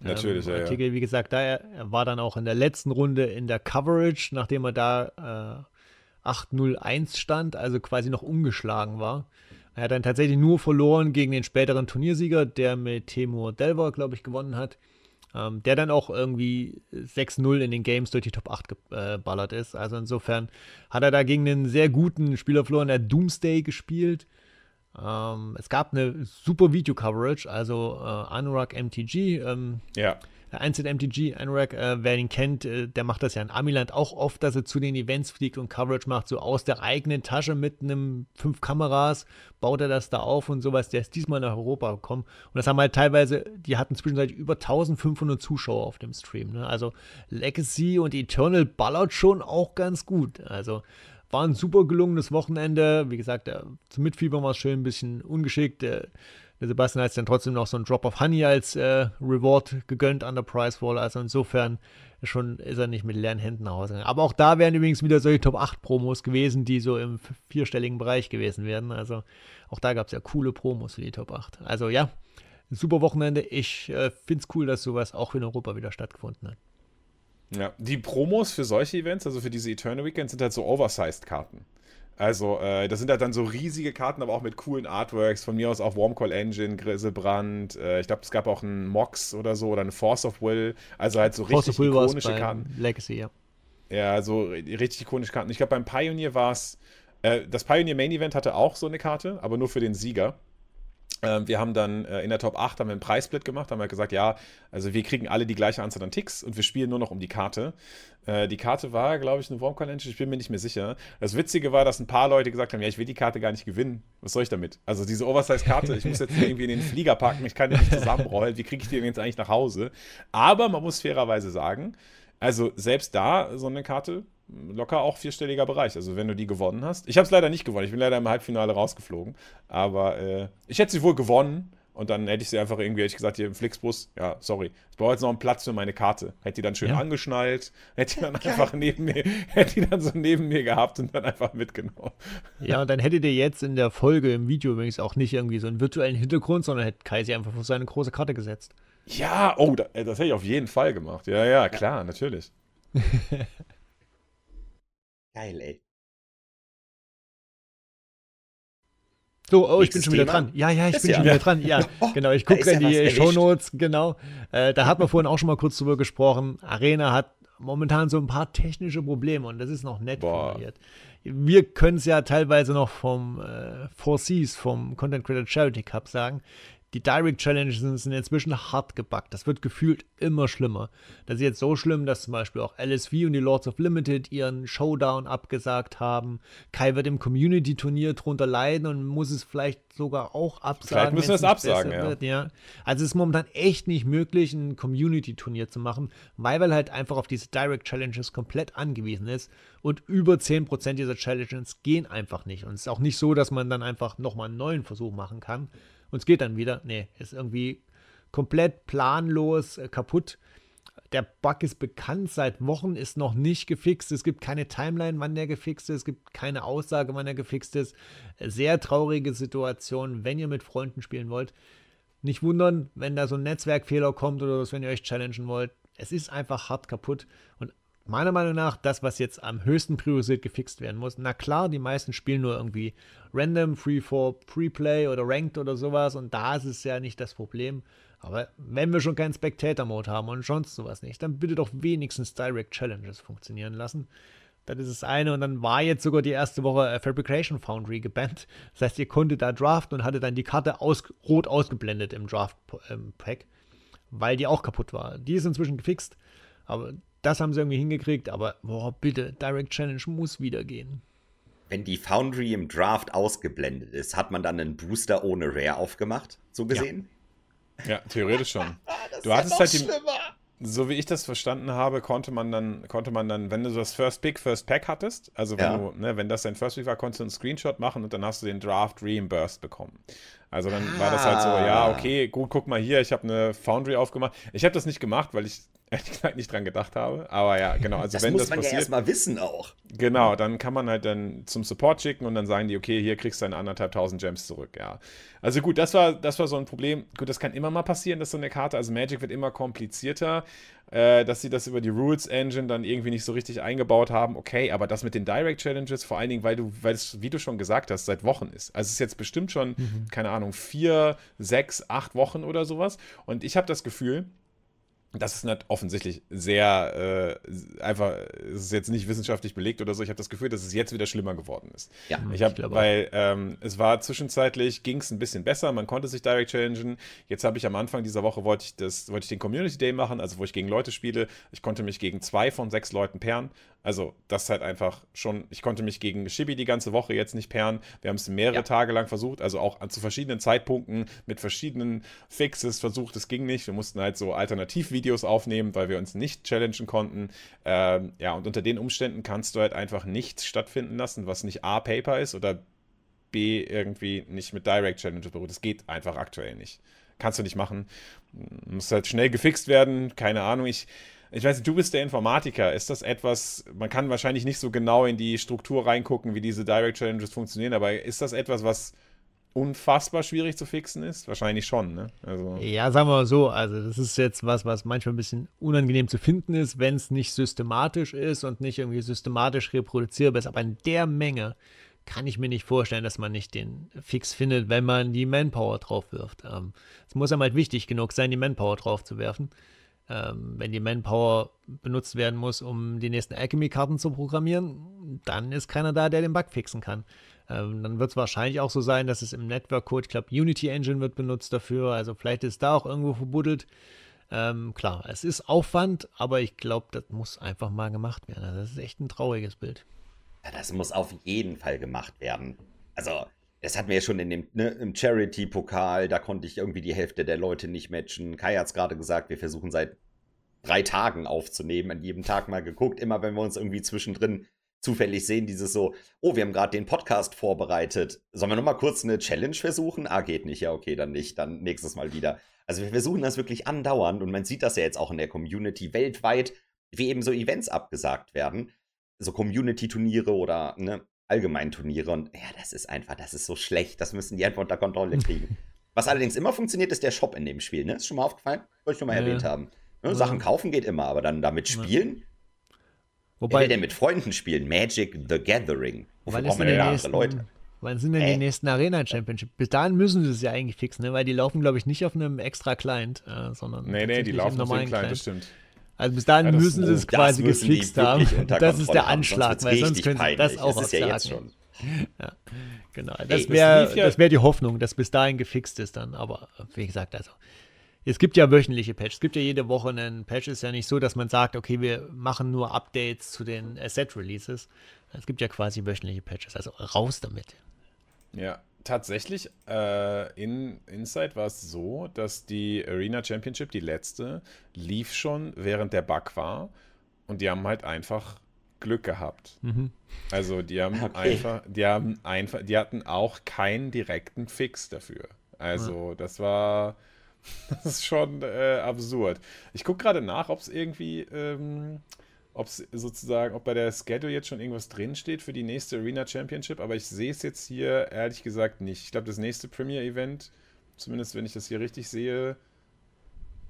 Natürlich, ähm, ja, Artikel, ja. Wie gesagt, da er, war dann auch in der letzten Runde in der Coverage, nachdem er da äh, 8-0-1 stand, also quasi noch umgeschlagen war. Er hat dann tatsächlich nur verloren gegen den späteren Turniersieger, der mit Temur Delver, glaube ich, gewonnen hat. Ähm, der dann auch irgendwie 6-0 in den Games durch die Top 8 geballert ist. Also insofern hat er da gegen einen sehr guten Spieler verloren, der Doomsday gespielt. Ähm, es gab eine super Video-Coverage, also äh, Anurag MTG. Ähm, ja. Einzel MTG, Anurag, äh, wer ihn kennt, äh, der macht das ja in Amiland auch oft, dass er zu den Events fliegt und Coverage macht, so aus der eigenen Tasche mit einem fünf Kameras, baut er das da auf und sowas. Der ist diesmal nach Europa gekommen. Und das haben halt teilweise, die hatten zwischenzeitlich über 1500 Zuschauer auf dem Stream. Ne? Also Legacy und Eternal ballert schon auch ganz gut. Also war ein super gelungenes Wochenende. Wie gesagt, äh, zum Mitfiebern war es schön, ein bisschen ungeschickt. Der, der Sebastian hat dann trotzdem noch so einen Drop of Honey als äh, Reward gegönnt an der Price Wall. Also insofern schon ist er nicht mit leeren Händen nach Hause gegangen. Aber auch da wären übrigens wieder solche Top 8 Promos gewesen, die so im vierstelligen Bereich gewesen wären. Also auch da gab es ja coole Promos für die Top 8. Also ja, super Wochenende. Ich äh, finde es cool, dass sowas auch in Europa wieder stattgefunden hat. Ja, die Promos für solche Events, also für diese Eternal Weekends, sind halt so Oversized-Karten. Also, äh, das sind halt dann so riesige Karten, aber auch mit coolen Artworks. Von mir aus auch Warmcall Engine, Griselbrand. Äh, ich glaube, es gab auch einen Mox oder so oder eine Force of Will. Also halt so Force richtig ikonische Karten. Legacy, ja. Ja, so richtig ikonische Karten. Ich glaube, beim Pioneer war es. Äh, das Pioneer Main Event hatte auch so eine Karte, aber nur für den Sieger. Ähm, wir haben dann äh, in der Top 8 haben wir einen Preissplit gemacht, haben wir gesagt, ja, also wir kriegen alle die gleiche Anzahl an Ticks und wir spielen nur noch um die Karte. Äh, die Karte war, glaube ich, eine Warm Challenge, ich bin mir nicht mehr sicher. Das Witzige war, dass ein paar Leute gesagt haben, ja, ich will die Karte gar nicht gewinnen. Was soll ich damit? Also diese Oversize-Karte, ich muss jetzt irgendwie in den Flieger packen, ich kann die nicht zusammenrollen, wie kriege ich die jetzt eigentlich nach Hause? Aber man muss fairerweise sagen, also selbst da so eine Karte locker auch vierstelliger Bereich. Also wenn du die gewonnen hast. Ich habe es leider nicht gewonnen. Ich bin leider im Halbfinale rausgeflogen. Aber äh, ich hätte sie wohl gewonnen. Und dann hätte ich sie einfach irgendwie, hätte ich gesagt, hier im Flixbus, ja, sorry, ich brauche jetzt noch einen Platz für meine Karte. Hätte die dann schön ja. angeschnallt, hätte die dann einfach neben mir, (laughs) hätte die dann so neben mir gehabt und dann einfach mitgenommen. Ja, und dann hättet ihr jetzt in der Folge im Video übrigens auch nicht irgendwie so einen virtuellen Hintergrund, sondern hätte Kai sie einfach auf seine große Karte gesetzt. Ja, oh, das, das hätte ich auf jeden Fall gemacht. Ja, ja, klar, ja. natürlich. (laughs) Geil, ey. So, oh, ich bin schon Thema? wieder dran. Ja, ja, ich das bin ja. schon wieder dran. Ja, (laughs) oh, genau. Ich gucke in die Shownotes, genau. Äh, da hat man vorhin auch schon mal kurz drüber gesprochen. Arena hat momentan so ein paar technische Probleme und das ist noch nett Boah. formuliert. Wir können es ja teilweise noch vom äh, Four Seas, vom Content Creator Charity Cup sagen. Die Direct Challenges sind inzwischen hart gebackt. Das wird gefühlt immer schlimmer. Das ist jetzt so schlimm, dass zum Beispiel auch LSV und die Lords of Limited ihren Showdown abgesagt haben. Kai wird im Community-Turnier drunter leiden und muss es vielleicht sogar auch absagen. Vielleicht müssen wir es absagen, ja. Wird, ja. Also es ist momentan echt nicht möglich, ein Community-Turnier zu machen, weil man halt einfach auf diese Direct Challenges komplett angewiesen ist. Und über 10% dieser Challenges gehen einfach nicht. Und es ist auch nicht so, dass man dann einfach nochmal einen neuen Versuch machen kann und es geht dann wieder. Nee, ist irgendwie komplett planlos äh, kaputt. Der Bug ist bekannt seit Wochen, ist noch nicht gefixt. Es gibt keine Timeline, wann der gefixt ist. Es gibt keine Aussage, wann er gefixt ist. Sehr traurige Situation, wenn ihr mit Freunden spielen wollt. Nicht wundern, wenn da so ein Netzwerkfehler kommt oder was, wenn ihr euch challengen wollt. Es ist einfach hart kaputt. Und meiner Meinung nach das, was jetzt am höchsten priorisiert gefixt werden muss. Na klar, die meisten spielen nur irgendwie random, free for Preplay oder ranked oder sowas und da ist es ja nicht das Problem. Aber wenn wir schon keinen Spectator-Mode haben und sonst sowas nicht, dann bitte doch wenigstens Direct Challenges funktionieren lassen. Das ist das eine. Und dann war jetzt sogar die erste Woche äh, Fabrication Foundry gebannt. Das heißt, ihr konntet da draften und hatte dann die Karte aus, rot ausgeblendet im Draft-Pack, weil die auch kaputt war. Die ist inzwischen gefixt. Aber das haben sie irgendwie hingekriegt, aber boah, bitte, Direct Challenge muss wieder gehen. Wenn die Foundry im Draft ausgeblendet ist, hat man dann einen Booster ohne Rare aufgemacht, so gesehen? Ja, ja theoretisch schon. (laughs) du hattest halt die, so wie ich das verstanden habe, konnte man dann, konnte man dann, wenn du das First Pick, First Pack hattest, also wenn ja. du, ne, wenn das dein First Pick war, konntest du einen Screenshot machen und dann hast du den Draft reimbursed bekommen. Also dann ah. war das halt so, ja, ah. okay, gut, guck mal hier, ich habe eine Foundry aufgemacht. Ich habe das nicht gemacht, weil ich (laughs) ehrlich gesagt nicht dran gedacht habe. Aber ja, genau. Also das wenn muss das man passiert, ja erstmal wissen auch. Genau, dann kann man halt dann zum Support schicken und dann sagen die, okay, hier kriegst du deine anderthalb tausend Gems zurück. Ja. Also gut, das war, das war so ein Problem. Gut, das kann immer mal passieren, dass so eine Karte, also Magic wird immer komplizierter, äh, dass sie das über die Rules Engine dann irgendwie nicht so richtig eingebaut haben. Okay, aber das mit den Direct Challenges, vor allen Dingen, weil du, weil es, wie du schon gesagt hast, seit Wochen ist. Also es ist jetzt bestimmt schon, mhm. keine Ahnung, vier, sechs, acht Wochen oder sowas. Und ich habe das Gefühl, das ist nicht offensichtlich sehr äh, einfach, es ist jetzt nicht wissenschaftlich belegt oder so. Ich habe das Gefühl, dass es jetzt wieder schlimmer geworden ist. Ja, ich habe, weil ähm, es war zwischenzeitlich ging es ein bisschen besser, man konnte sich direct challengen. Jetzt habe ich am Anfang dieser Woche wollte ich das, wollte ich den Community Day machen, also wo ich gegen Leute spiele. Ich konnte mich gegen zwei von sechs Leuten pairen. Also, das ist halt einfach schon, ich konnte mich gegen Shibi die ganze Woche jetzt nicht pairen. Wir haben es mehrere ja. Tage lang versucht, also auch zu verschiedenen Zeitpunkten mit verschiedenen Fixes versucht. Es ging nicht. Wir mussten halt so Alternativvideos aufnehmen, weil wir uns nicht challengen konnten. Ähm, ja, und unter den Umständen kannst du halt einfach nichts stattfinden lassen, was nicht A, Paper ist oder B, irgendwie nicht mit Direct Challenges beruht. Das geht einfach aktuell nicht. Kannst du nicht machen. Muss halt schnell gefixt werden. Keine Ahnung. Ich ich weiß, du bist der Informatiker. Ist das etwas, man kann wahrscheinlich nicht so genau in die Struktur reingucken, wie diese Direct Challenges funktionieren, aber ist das etwas, was unfassbar schwierig zu fixen ist? Wahrscheinlich schon, ne? Also. Ja, sagen wir mal so, also das ist jetzt was, was manchmal ein bisschen unangenehm zu finden ist, wenn es nicht systematisch ist und nicht irgendwie systematisch reproduzierbar ist. Aber in der Menge kann ich mir nicht vorstellen, dass man nicht den Fix findet, wenn man die Manpower drauf wirft. Ähm, es muss einem halt wichtig genug sein, die Manpower drauf zu werfen. Ähm, wenn die Manpower benutzt werden muss, um die nächsten Alchemy-Karten zu programmieren, dann ist keiner da, der den Bug fixen kann. Ähm, dann wird es wahrscheinlich auch so sein, dass es im Network-Code, ich glaube, Unity Engine wird benutzt dafür, also vielleicht ist da auch irgendwo verbuddelt. Ähm, klar, es ist Aufwand, aber ich glaube, das muss einfach mal gemacht werden. Also das ist echt ein trauriges Bild. Ja, das muss auf jeden Fall gemacht werden. Also, das hatten wir ja schon in dem ne, im Charity-Pokal, da konnte ich irgendwie die Hälfte der Leute nicht matchen. Kai hat es gerade gesagt, wir versuchen seit drei Tagen aufzunehmen, an jedem Tag mal geguckt, immer wenn wir uns irgendwie zwischendrin zufällig sehen, dieses so, oh, wir haben gerade den Podcast vorbereitet. Sollen wir nochmal kurz eine Challenge versuchen? Ah, geht nicht. Ja, okay, dann nicht. Dann nächstes Mal wieder. Also wir versuchen das wirklich andauernd und man sieht das ja jetzt auch in der Community weltweit, wie eben so Events abgesagt werden. So Community-Turniere oder ne, allgemein Turniere. Und ja, das ist einfach, das ist so schlecht. Das müssen die einfach unter Kontrolle (laughs) kriegen. Was allerdings immer funktioniert, ist der Shop in dem Spiel. Ne? Ist schon mal aufgefallen? Wollte ich schon mal ja. erwähnt haben. Ne? Sachen kaufen geht immer, aber dann damit spielen, Wobei, Wer will denn mit Freunden spielen? Magic the Gathering. Wofür braucht man denn andere Leute? Wann sind denn äh? die nächsten Arena Championship? Bis dahin müssen sie es ja eigentlich fixen, ne? weil die laufen, glaube ich, nicht auf einem extra Client, äh, sondern. Nee, nee, die laufen auf dem Client, Client, das stimmt. Also bis dahin ja, müssen sie es quasi gefixt haben. Das ist der Anschlag, weil sonst können sie das auch das ja jetzt schon. Ja, genau. Das wäre ja wär die Hoffnung, dass bis dahin gefixt ist dann. Aber wie gesagt, also es gibt ja wöchentliche Patches. Es gibt ja jede Woche einen Patch. Es ist ja nicht so, dass man sagt, okay, wir machen nur Updates zu den Asset-Releases. Es gibt ja quasi wöchentliche Patches. Also raus damit. Ja, tatsächlich, äh, in Inside war es so, dass die Arena Championship, die letzte, lief schon während der Bug war. Und die haben halt einfach Glück gehabt. Mhm. Also die haben okay. einfach, die haben einfach, die hatten auch keinen direkten Fix dafür. Also ja. das war (laughs) Das ist schon äh, absurd. Ich gucke gerade nach, ob es irgendwie, ähm, ob es sozusagen, ob bei der Schedule jetzt schon irgendwas drinsteht für die nächste Arena Championship, aber ich sehe es jetzt hier ehrlich gesagt nicht. Ich glaube, das nächste Premier-Event, zumindest wenn ich das hier richtig sehe,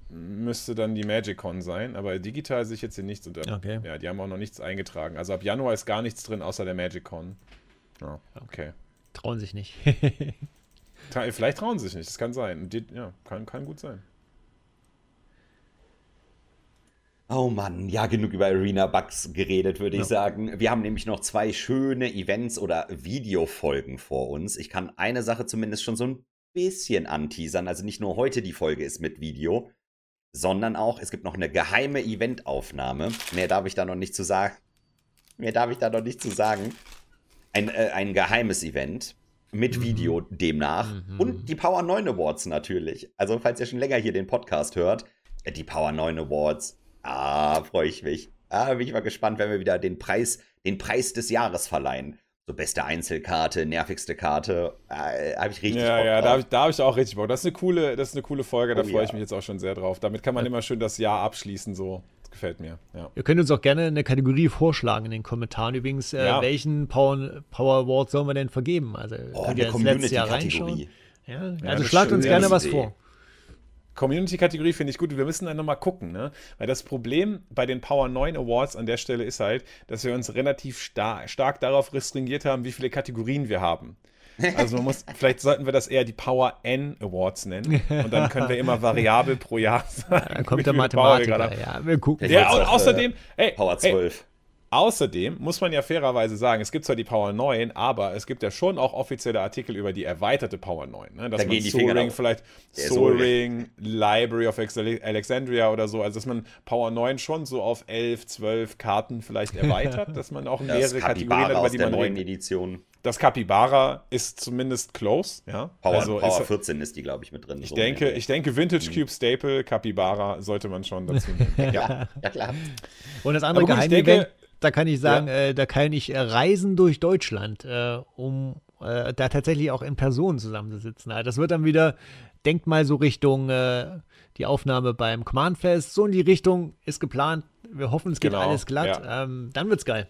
müsste dann die MagicCon sein, aber digital sehe ich jetzt hier nichts. Und, okay. Ja, die haben auch noch nichts eingetragen. Also ab Januar ist gar nichts drin, außer der MagicCon. Ja, okay. Trauen sich nicht. (laughs) Vielleicht trauen sie sich nicht, das kann sein. Ja, kann, kann gut sein. Oh Mann, ja, genug über Arena Bugs geredet, würde ja. ich sagen. Wir haben nämlich noch zwei schöne Events oder Videofolgen vor uns. Ich kann eine Sache zumindest schon so ein bisschen anteasern. Also nicht nur heute die Folge ist mit Video, sondern auch, es gibt noch eine geheime Eventaufnahme. Mehr darf ich da noch nicht zu sagen. Mehr darf ich da noch nicht zu sagen. Ein, äh, ein geheimes Event mit mhm. Video demnach. Mhm. Und die Power 9 Awards natürlich. Also, falls ihr schon länger hier den Podcast hört, äh, die Power 9 Awards. Ah, freue ich mich. Ah, bin ich mal gespannt, wenn wir wieder den Preis, den Preis des Jahres verleihen. So beste Einzelkarte, nervigste Karte. Äh, habe ich richtig ja, Bock Ja, drauf. da habe ich, hab ich auch richtig Bock. Das ist eine coole, das ist eine coole Folge, da oh, freue ja. ich mich jetzt auch schon sehr drauf. Damit kann man immer schön das Jahr abschließen, so gefällt mir. Ja. Ihr könnt uns auch gerne eine Kategorie vorschlagen in den Kommentaren. Übrigens, äh, ja. welchen Power, Power Award sollen wir denn vergeben? Also oh, könnt ihr ins letzte Jahr reinschauen. Ja, also schlagt uns gerne was vor. Community-Kategorie finde ich gut. Wir müssen dann nochmal gucken, ne? Weil das Problem bei den Power 9 Awards an der Stelle ist halt, dass wir uns relativ star stark darauf restringiert haben, wie viele Kategorien wir haben. Also man muss, (laughs) vielleicht sollten wir das eher die Power N Awards nennen. Und dann können wir immer variabel pro Jahr (laughs) sagen. dann kommt der Mathematiker. Ja, wir gucken. Ja, und außerdem, äh, ey, Power 12. Ey, Außerdem muss man ja fairerweise sagen, es gibt zwar die Power 9, aber es gibt ja schon auch offizielle Artikel über die erweiterte Power 9. Ne? Dass da man Soul Ring vielleicht, Soul Ring, Library of Alexandria oder so, also dass man Power 9 schon so auf 11, 12 Karten vielleicht erweitert, (laughs) dass man auch mehrere Kategorien hat, über die man neuen Edition. Das Capybara ist zumindest close, ja. Power, also Power ist, 14 ist die, glaube ich, mit drin. Ich, so denke, ich denke, Vintage mhm. Cube Staple, Capybara sollte man schon dazu (laughs) nehmen. ja, ja, klar. Und das andere Geheim da kann ich sagen, ja. äh, da kann ich äh, reisen durch Deutschland, äh, um äh, da tatsächlich auch in Person zusammenzusitzen. Also das wird dann wieder, denkt mal so Richtung äh, die Aufnahme beim Command Fest, so in die Richtung ist geplant. Wir hoffen, es geht genau. alles glatt. Ja. Ähm, dann wird's geil.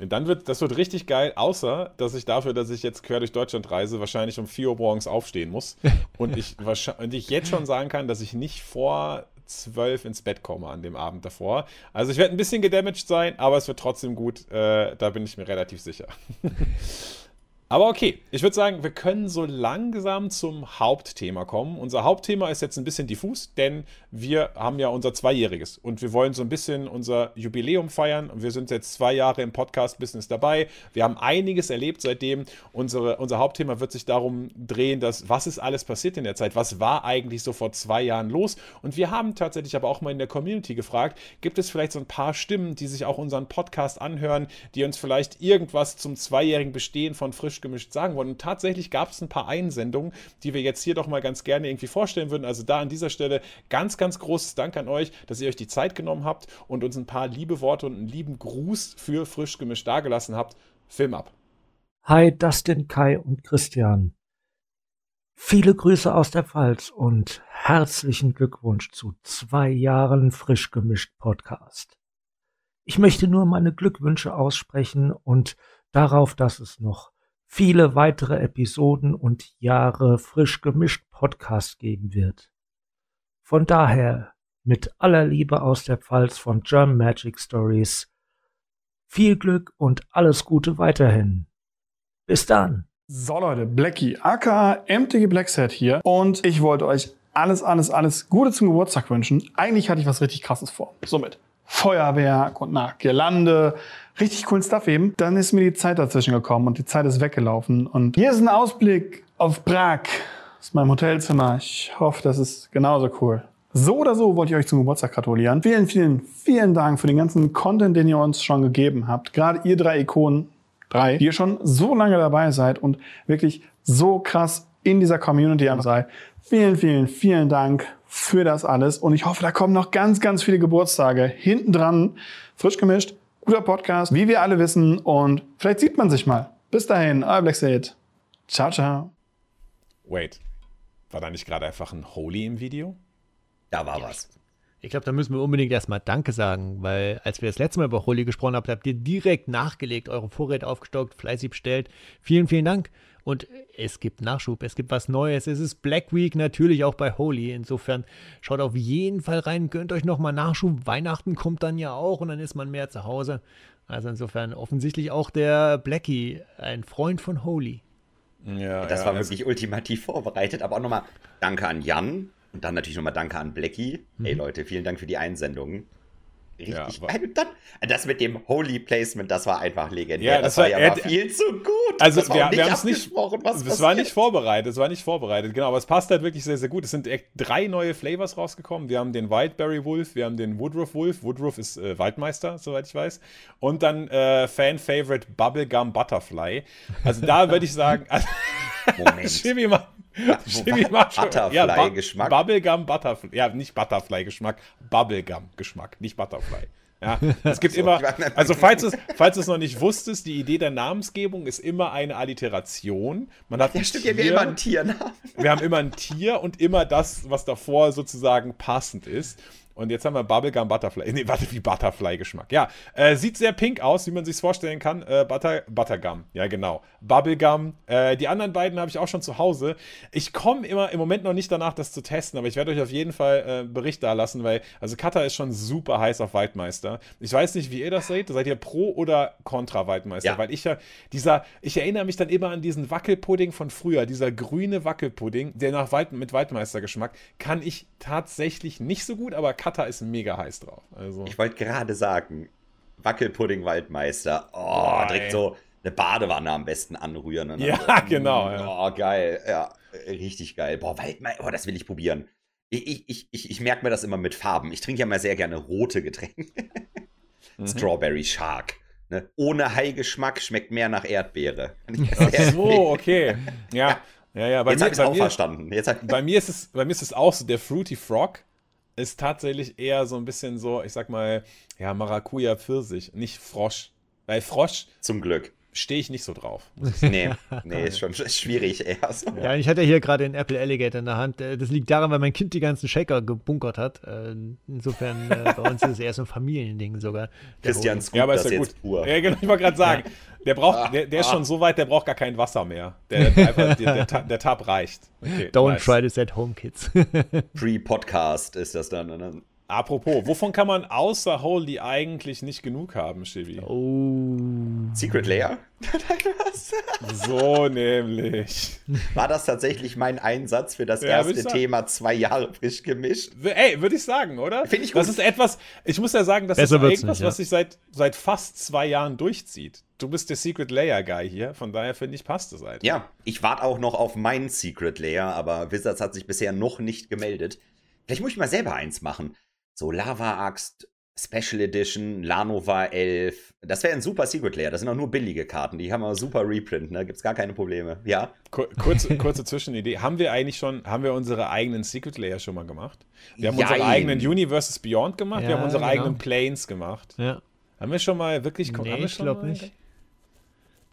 Dann wird, das wird richtig geil, außer dass ich dafür, dass ich jetzt quer durch Deutschland reise, wahrscheinlich um 4 Uhr morgens aufstehen muss. (laughs) und ich, und ich jetzt schon sagen kann, dass ich nicht vor 12 ins Bett komme an dem Abend davor. Also ich werde ein bisschen gedamaged sein, aber es wird trotzdem gut. Äh, da bin ich mir relativ sicher. (laughs) Aber okay, ich würde sagen, wir können so langsam zum Hauptthema kommen. Unser Hauptthema ist jetzt ein bisschen diffus, denn wir haben ja unser Zweijähriges und wir wollen so ein bisschen unser Jubiläum feiern. Wir sind jetzt zwei Jahre im Podcast-Business dabei. Wir haben einiges erlebt seitdem. Unsere, unser Hauptthema wird sich darum drehen, dass was ist alles passiert in der Zeit? Was war eigentlich so vor zwei Jahren los? Und wir haben tatsächlich aber auch mal in der Community gefragt, gibt es vielleicht so ein paar Stimmen, die sich auch unseren Podcast anhören, die uns vielleicht irgendwas zum zweijährigen Bestehen von Frisch gemischt sagen wollen. Und tatsächlich gab es ein paar Einsendungen, die wir jetzt hier doch mal ganz gerne irgendwie vorstellen würden. Also da an dieser Stelle ganz, ganz großes Dank an euch, dass ihr euch die Zeit genommen habt und uns ein paar liebe Worte und einen lieben Gruß für frisch gemischt dagelassen habt. Film ab. Hi, Dustin, Kai und Christian. Viele Grüße aus der Pfalz und herzlichen Glückwunsch zu zwei Jahren frisch gemischt Podcast. Ich möchte nur meine Glückwünsche aussprechen und darauf, dass es noch viele weitere Episoden und Jahre frisch gemischt Podcast geben wird. Von daher mit aller Liebe aus der Pfalz von German Magic Stories. Viel Glück und alles Gute weiterhin. Bis dann. So Leute, Blackie, aka MTG Blackset hier und ich wollte euch alles, alles, alles Gute zum Geburtstag wünschen. Eigentlich hatte ich was richtig krasses vor. Somit Feuerwerk und nach Girlande. Richtig coolen Stuff eben. Dann ist mir die Zeit dazwischen gekommen und die Zeit ist weggelaufen. Und hier ist ein Ausblick auf Prag. Das ist mein Hotelzimmer. Ich hoffe, das ist genauso cool. So oder so wollte ich euch zum Geburtstag gratulieren. Vielen, vielen, vielen Dank für den ganzen Content, den ihr uns schon gegeben habt. Gerade ihr drei Ikonen, drei, die ihr schon so lange dabei seid und wirklich so krass in dieser Community seid. Vielen, vielen, vielen Dank für das alles. Und ich hoffe, da kommen noch ganz, ganz viele Geburtstage hinten dran. Frisch gemischt, guter Podcast, wie wir alle wissen. Und vielleicht sieht man sich mal. Bis dahin, euer Black State. Ciao, ciao. Wait, war da nicht gerade einfach ein Holy im Video? Da war was. Ich glaube, da müssen wir unbedingt erstmal Danke sagen, weil als wir das letzte Mal über Holy gesprochen haben, habt ihr direkt nachgelegt, eure Vorräte aufgestockt, fleißig bestellt. Vielen, vielen Dank. Und es gibt Nachschub, es gibt was Neues. Es ist Black Week natürlich auch bei Holy. Insofern schaut auf jeden Fall rein, gönnt euch nochmal Nachschub. Weihnachten kommt dann ja auch und dann ist man mehr zu Hause. Also insofern offensichtlich auch der Blackie ein Freund von Holy. Ja, das ja, war wirklich ultimativ vorbereitet. Aber auch nochmal Danke an Jan und dann natürlich nochmal Danke an Blackie. Mhm. Hey Leute, vielen Dank für die Einsendungen. Richtig ja, dann, das mit dem Holy Placement, das war einfach legendär. Ja, das, das war, war ja viel zu gut. Also das wir, wir haben es nicht, was es war nicht vorbereitet, es war nicht vorbereitet, genau, aber es passt halt wirklich sehr, sehr gut. Es sind drei neue Flavors rausgekommen. Wir haben den Wildberry Wolf, wir haben den Woodruff Wolf. Woodruff ist äh, Waldmeister, soweit ich weiß. Und dann äh, Fan-Favorite Bubblegum Butterfly. Also da würde ich sagen, also, (laughs) Moment. Schibi mal, Butterfly-Geschmack. Ja, Bubblegum Butterfly. Ja, nicht Butterfly-Geschmack, Bubblegum-Geschmack, nicht Butterfly. Ja, es gibt (laughs) so, immer, also (laughs) falls du es, falls es noch nicht wusstest, die Idee der Namensgebung ist immer eine Alliteration. Man hat ja, stimmt, Tier, wir haben immer ein Tiernamen. Wir haben immer ein Tier und immer das, was davor sozusagen passend ist. Und jetzt haben wir Bubblegum Butterfly. Nee, warte, wie Butterfly-Geschmack. Ja, äh, sieht sehr pink aus, wie man sich vorstellen kann. Äh, Butter, Buttergum, ja genau. Bubblegum. Äh, die anderen beiden habe ich auch schon zu Hause. Ich komme immer im Moment noch nicht danach, das zu testen, aber ich werde euch auf jeden Fall äh, Bericht da lassen, weil, also Kata ist schon super heiß auf Waldmeister. Ich weiß nicht, wie ihr das seht. Seid ihr Pro oder Contra Waldmeister? Ja. Weil ich ja, dieser, ich erinnere mich dann immer an diesen Wackelpudding von früher, dieser grüne Wackelpudding, der nach Wald, mit Waldmeister-Geschmack, kann ich tatsächlich nicht so gut, aber Cutter ist mega heiß drauf. Also. Ich wollte gerade sagen, Wackelpudding Waldmeister. Oh, Boah, direkt so eine Badewanne am besten anrühren. ja, so, (laughs) genau. Ja. Oh, geil. Ja, richtig geil. Boah, Waldmeister, oh, das will ich probieren. Ich, ich, ich, ich merke mir das immer mit Farben. Ich trinke ja mal sehr gerne rote Getränke. mhm. Strawberry Shark. Ne? Ohne Haigeschmack schmeckt mehr nach Erdbeere. (laughs) Ach so, okay. Ja. ja. Ja, Bei Jetzt habe ich es auch verstanden. Jetzt bei, mir ist es, bei mir ist es auch so, der Fruity Frog ist tatsächlich eher so ein bisschen so, ich sag mal, ja, Maracuja Pfirsich, nicht Frosch. Weil Frosch. Zum Glück. Stehe ich nicht so drauf. (laughs) Nee, nee, ist schon schwierig eher. (laughs) So. Ja, ich hatte hier gerade den Apple Alligator in der Hand. Äh, das liegt daran, weil mein Kind die ganzen Shaker gebunkert hat. Äh, insofern, äh, bei uns ist es eher so ein Familiending sogar. Christian Ja, aber ist das ja jetzt gut. pur. Ja, genau, ich wollte gerade sagen, der braucht, der, der ist schon so weit, der braucht gar kein Wasser mehr. Der, der, einfach, der, der, Ta- der Tab reicht. Okay, Don't nice. try this at home, kids. (laughs) Pre-Podcast ist das dann. Apropos, wovon kann man außer Holy eigentlich nicht genug haben, Chibi? oh. Secret Layer? (laughs) So nämlich. War das tatsächlich mein Einsatz für das Ja, erste. Thema zwei Jahre frisch gemischt? Ey, würde ich sagen, oder? Find ich Das gut. ist etwas, ich muss ja sagen, das Besser ist irgendwas, nicht, ja. was sich seit, seit fast zwei Jahren durchzieht. Du bist der Secret Layer Guy hier, von daher finde ich, passt es halt. Ja, ich warte auch noch auf meinen Secret Layer, aber Wizards hat sich bisher noch nicht gemeldet. Vielleicht muss ich mal selber eins machen. So Lava-Axt, Special Edition, Lanova 11. Das wäre ein super Secret Layer. Das sind auch nur billige Karten. Die haben wir super Reprint, ne? Gibt's gar keine Probleme. Ja. Kur kurze, kurze Zwischenidee. Haben wir eigentlich schon, haben wir unsere eigenen Secret Layer schon mal gemacht? Wir haben unsere Jein. eigenen Universes Beyond gemacht, wir Ja, haben unsere genau. eigenen Planes gemacht. Ja. Haben wir schon mal wirklich, haben Nee, wir ich schon glaube mal- nicht.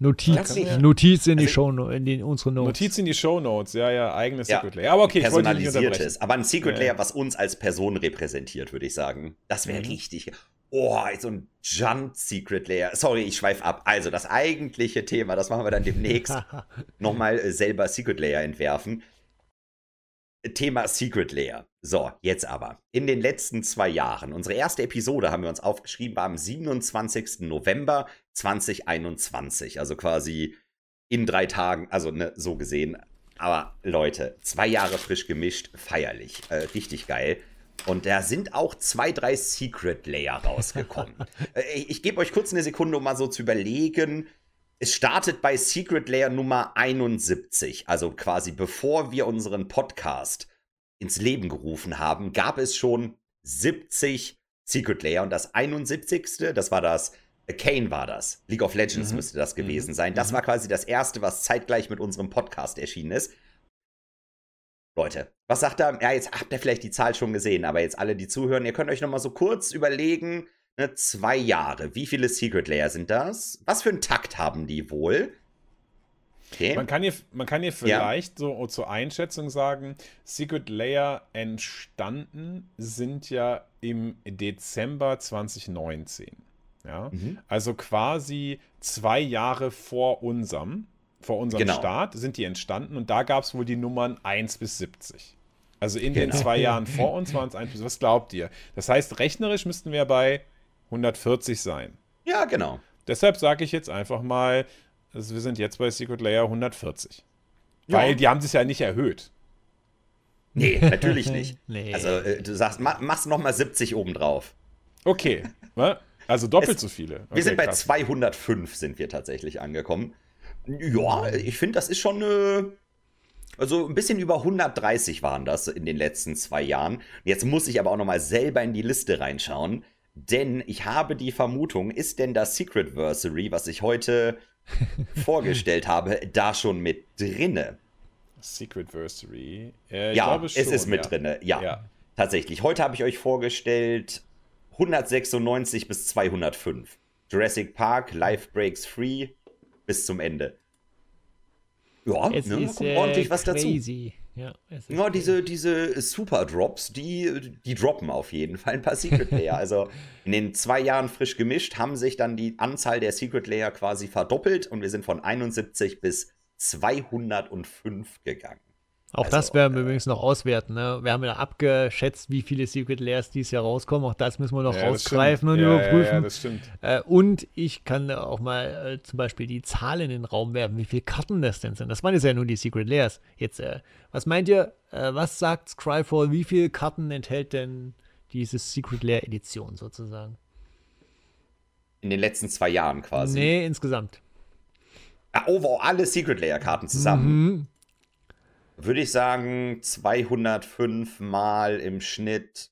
Notiz. Notiz in die Also- Show, in die, unsere Notes. Notiz in die Show Notes, ja, ja, eigenes Ja. Secret Layer. Aber okay. Personalisiertes. Aber ein Secret. Layer, was uns als Person repräsentiert, würde ich sagen. Das wäre Mhm. richtig. Oh, so ein Junt Secret Layer. Sorry, ich schweife ab. Also, das eigentliche Thema, das machen wir dann demnächst. (laughs) nochmal äh, selber Secret Layer entwerfen. Thema Secret Layer. So, jetzt aber. In den letzten zwei Jahren, unsere erste Episode haben wir uns aufgeschrieben, war am 27. November 2021. Also quasi in drei Tagen, also ne, so gesehen. Aber Leute, zwei Jahre frisch gemischt, feierlich. Äh, richtig geil. Und da sind auch zwei, drei Secret Layer rausgekommen. (laughs) äh, ich ich gebe euch kurz eine Sekunde, um mal so zu überlegen, es startet bei Secret Layer Nummer 71. Also quasi bevor wir unseren Podcast ins Leben gerufen haben, gab es schon 70 Secret Layer. Und das 71. das war das, äh, Kane war das. League of Legends Mhm. müsste das gewesen Mhm. sein. Das Mhm. war quasi das erste, was zeitgleich mit unserem Podcast erschienen ist. Leute, was sagt er? Ja, jetzt habt ihr vielleicht die Zahl schon gesehen, aber jetzt alle, die zuhören, ihr könnt euch noch mal so kurz überlegen, zwei Jahre, wie viele Secret Layer sind das? Was für einen Takt haben die wohl? Okay. Man kann hier, man kann hier vielleicht so zur Einschätzung sagen, Secret Layer entstanden sind ja im Dezember 2019. Ja? Mhm. Also quasi zwei Jahre vor unserem, vor unserem Genau. Start sind die entstanden und da gab es wohl die Nummern 1 bis 70. Also in den Genau. zwei (laughs) Jahren vor uns waren es 1 bis, was glaubt ihr? Das heißt, rechnerisch müssten wir bei 140 sein. Ja, genau. Deshalb sage ich jetzt einfach mal, also wir sind jetzt bei Secret Layer 140. Ja. Weil die haben es ja nicht erhöht. Nee, natürlich (laughs) nicht. Nee. Also, äh, du sagst, ma, machst noch mal 70 obendrauf. Okay. Also doppelt Es- so viele. Okay, Wir sind bei krass. 205 sind wir tatsächlich angekommen. Ja, ich finde, das ist schon eine. Also ein bisschen über 130 waren das in den letzten zwei Jahren. Jetzt muss ich aber auch noch mal selber in die Liste reinschauen, denn ich habe die Vermutung, ist denn das Secretversary, was ich heute (laughs) vorgestellt habe, da schon mit drinne? Secretversary. Äh, ich ja, glaube es schon, ist mit ja. drinne. Ja, Ja. tatsächlich. Heute habe ich euch vorgestellt 196 bis 205. Jurassic Park, Life Breaks Free bis zum Ende. Ja, es ne, ist kommt äh, ordentlich was dazu. Ja, Ja, diese, diese Super Drops, die, die droppen auf jeden Fall ein paar Secret Layer. also in den zwei Jahren frisch gemischt haben sich dann die Anzahl der Secret Layer quasi verdoppelt und wir sind von 71 bis 205 gegangen. Auch Also, das werden wir äh, übrigens noch auswerten. Ne? Wir haben ja abgeschätzt, wie viele Secret Layers dieses Jahr rauskommen. Auch das müssen wir noch Ja, rausgreifen und ja, überprüfen. Ja, ja, das stimmt. Äh, und ich kann auch mal äh, zum Beispiel die Zahlen in den Raum werfen, wie viele Karten das denn sind. Das waren jetzt ja nur die Secret Layers. Jetzt, äh, was meint ihr, äh, was sagt Scryfall, wie viele Karten enthält denn diese Secret Layer Edition sozusagen? In den letzten zwei Jahren quasi. Nee, insgesamt. Ah, overall alle Secret Layer Karten zusammen. Mhm. Würde ich sagen, 205 mal im Schnitt.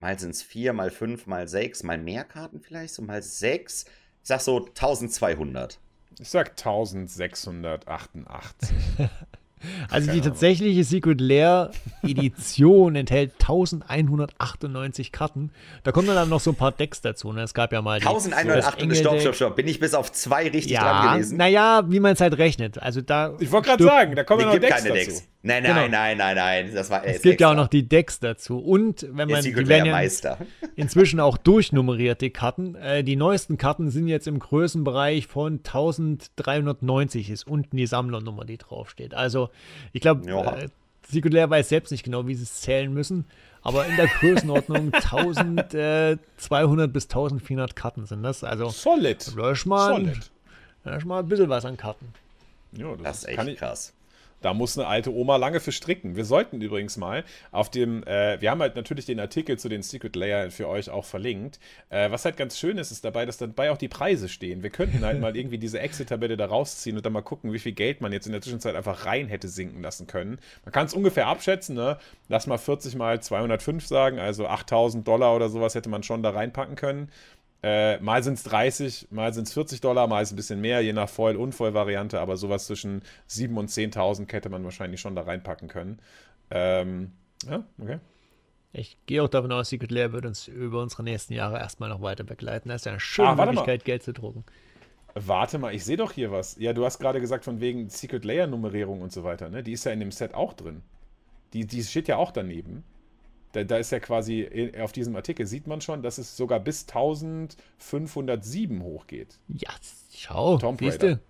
Mal sind es 4, mal 5, mal 6, mal mehr Karten vielleicht, so mal 6. Ich sag so 1200. Ich sag 1688. (laughs) Also die tatsächliche Secret Lair Edition enthält 1198 Karten. Da kommen dann noch so ein paar Decks dazu. Ne? Es gab ja mal die, 1108 das stopp, Engel-Deck. stopp, stopp. Bin ich bis auf zwei richtig dran Ja, gewesen? naja, wie man es halt rechnet. Also da Ich wollte gerade sagen, da kommen ja noch gibt Decks keine dazu. Decks. Nein, Genau. nein, nein, nein, nein. Das war Es gibt ja auch noch die Decks dazu. Und wenn man, Secret die werden Meister. inzwischen auch durchnummeriert, die Karten. Äh, die neuesten Karten sind jetzt im Größenbereich von 1390, ist unten die Sammlernummer, die draufsteht. Also, ich glaube, Ja. äh, Secret Lair weiß selbst nicht genau, wie sie es zählen müssen. Aber in der Größenordnung (laughs) 1200 bis 1400 Karten sind das. Also, Solid. ist mal, ein- Solid. ist mal ein bisschen was an Karten. Ja, Das ist echt kann ich, krass. Da muss eine alte Oma lange für stricken. Wir sollten übrigens mal auf dem, äh, wir haben halt natürlich den Artikel zu den Secret Layer für euch auch verlinkt. Äh, was halt ganz schön ist, ist dabei, dass dabei auch die Preise stehen. Wir könnten halt mal irgendwie diese Exit-Tabelle da rausziehen und dann mal gucken, wie viel Geld man jetzt in der Zwischenzeit einfach rein hätte sinken lassen können. Man kann es ungefähr abschätzen, ne? Lass mal 40 mal 205 sagen, also 8000 Dollar oder sowas hätte man schon da reinpacken können. Äh, mal sind es 30, mal sind es 40 Dollar, mal ist es ein bisschen mehr, je nach Voll- und Voll-Variante, aber sowas zwischen 7.000 und 10.000 hätte man wahrscheinlich schon da reinpacken können. Ähm, ja, okay. Ich gehe auch davon aus, Secret Lair wird uns über unsere nächsten Jahre erstmal noch weiter begleiten. Das ist ja eine schöne Ah. Möglichkeit, Geld zu drucken. Warte mal, ich sehe doch hier was. Ja, du hast gerade gesagt, von wegen Secret Layer Nummerierung und so weiter, ne? Die ist ja in dem Set auch drin. Die, die steht ja auch daneben. Da, da ist ja quasi auf diesem Artikel, sieht man schon, dass es sogar bis 1507 hochgeht. Ja, schau, Tomb Raider.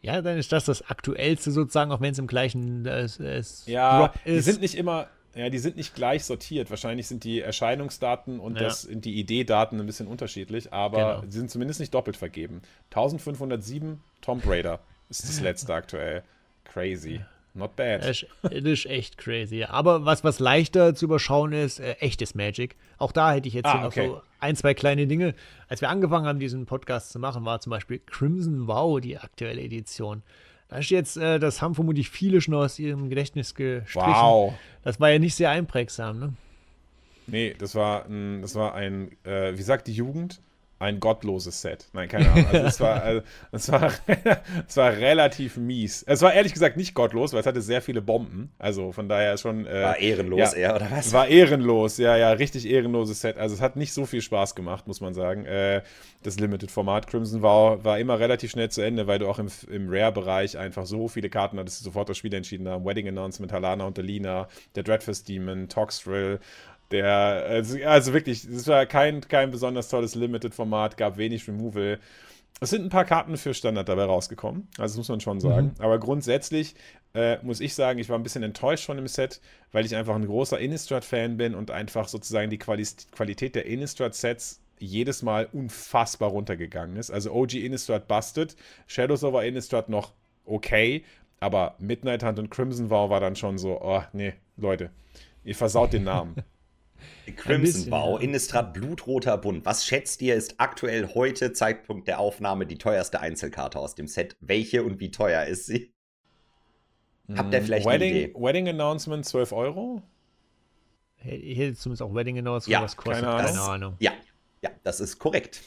Ja, dann ist das das Aktuellste sozusagen, auch wenn es im gleichen äh, äh, Ja, Drop die sind nicht immer, ja, die sind nicht gleich sortiert. Wahrscheinlich sind die Erscheinungsdaten und Ja. das sind die ID-Daten ein bisschen unterschiedlich, aber Genau. sie sind zumindest nicht doppelt vergeben. 1507 Tomb Raider ist das letzte aktuell. Crazy. Not bad. Das ist, das ist echt crazy. Aber was, was leichter zu überschauen ist, äh, echtes Magic. Auch da hätte ich jetzt Ah, noch okay. so ein, zwei kleine Dinge. Als wir angefangen haben, diesen Podcast zu machen, war zum Beispiel Crimson Wow die aktuelle Edition. Da ist jetzt, äh, das haben vermutlich viele schon aus ihrem Gedächtnis gestrichen. Wow. Das war ja nicht sehr einprägsam, ne? Nee, das war ein, das war ein, äh, wie sagt die Jugend? Ein gottloses Set. Nein, keine Ahnung. Also es war, (laughs) also, es war, (laughs) es war relativ mies. Es war ehrlich gesagt nicht gottlos, weil es hatte sehr viele Bomben. Also von daher schon. Äh, War ehrenlos ja. eher, oder was? Es war ehrenlos, ja, ja, richtig ehrenloses Set. Also es hat nicht so viel Spaß gemacht, muss man sagen. Äh, das Limited-Format Crimson war, war immer relativ schnell zu Ende, weil du auch im, im Rare-Bereich einfach so viele Karten hattest, die sofort das Spiel entschieden haben. Wedding Announcement, Halana und Alina, der Dreadfist Demon, Toxthrill, der, also, also wirklich, es war kein, kein besonders tolles Limited-Format, gab wenig Removal. Es sind ein paar Karten für Standard dabei rausgekommen, also das muss man schon sagen. Aber grundsätzlich äh, muss ich sagen, ich war ein bisschen enttäuscht von dem Set, weil ich einfach ein großer Innistrad-Fan bin und einfach sozusagen die Quali Qualität der Innistrad-Sets jedes Mal unfassbar runtergegangen ist. Also OG Innistrad busted, Shadows over Innistrad noch okay, aber Midnight Hunt und Crimson Vow war dann schon so, oh nee, Leute, ihr versaut den Namen. (laughs) Crimson Bau, ja. Innistrad blutroter Bund. Was schätzt ihr, ist aktuell heute, Zeitpunkt der Aufnahme, die teuerste Einzelkarte aus dem Set? Welche und wie teuer ist sie? Habt ihr vielleicht eine Wedding, Idee? Wedding Announcement 12 Euro? Ich hätte zumindest auch Wedding hinaus, Ja, was kostet, keine keine Ahnung. Ahnung. Ja, ja, das ist korrekt.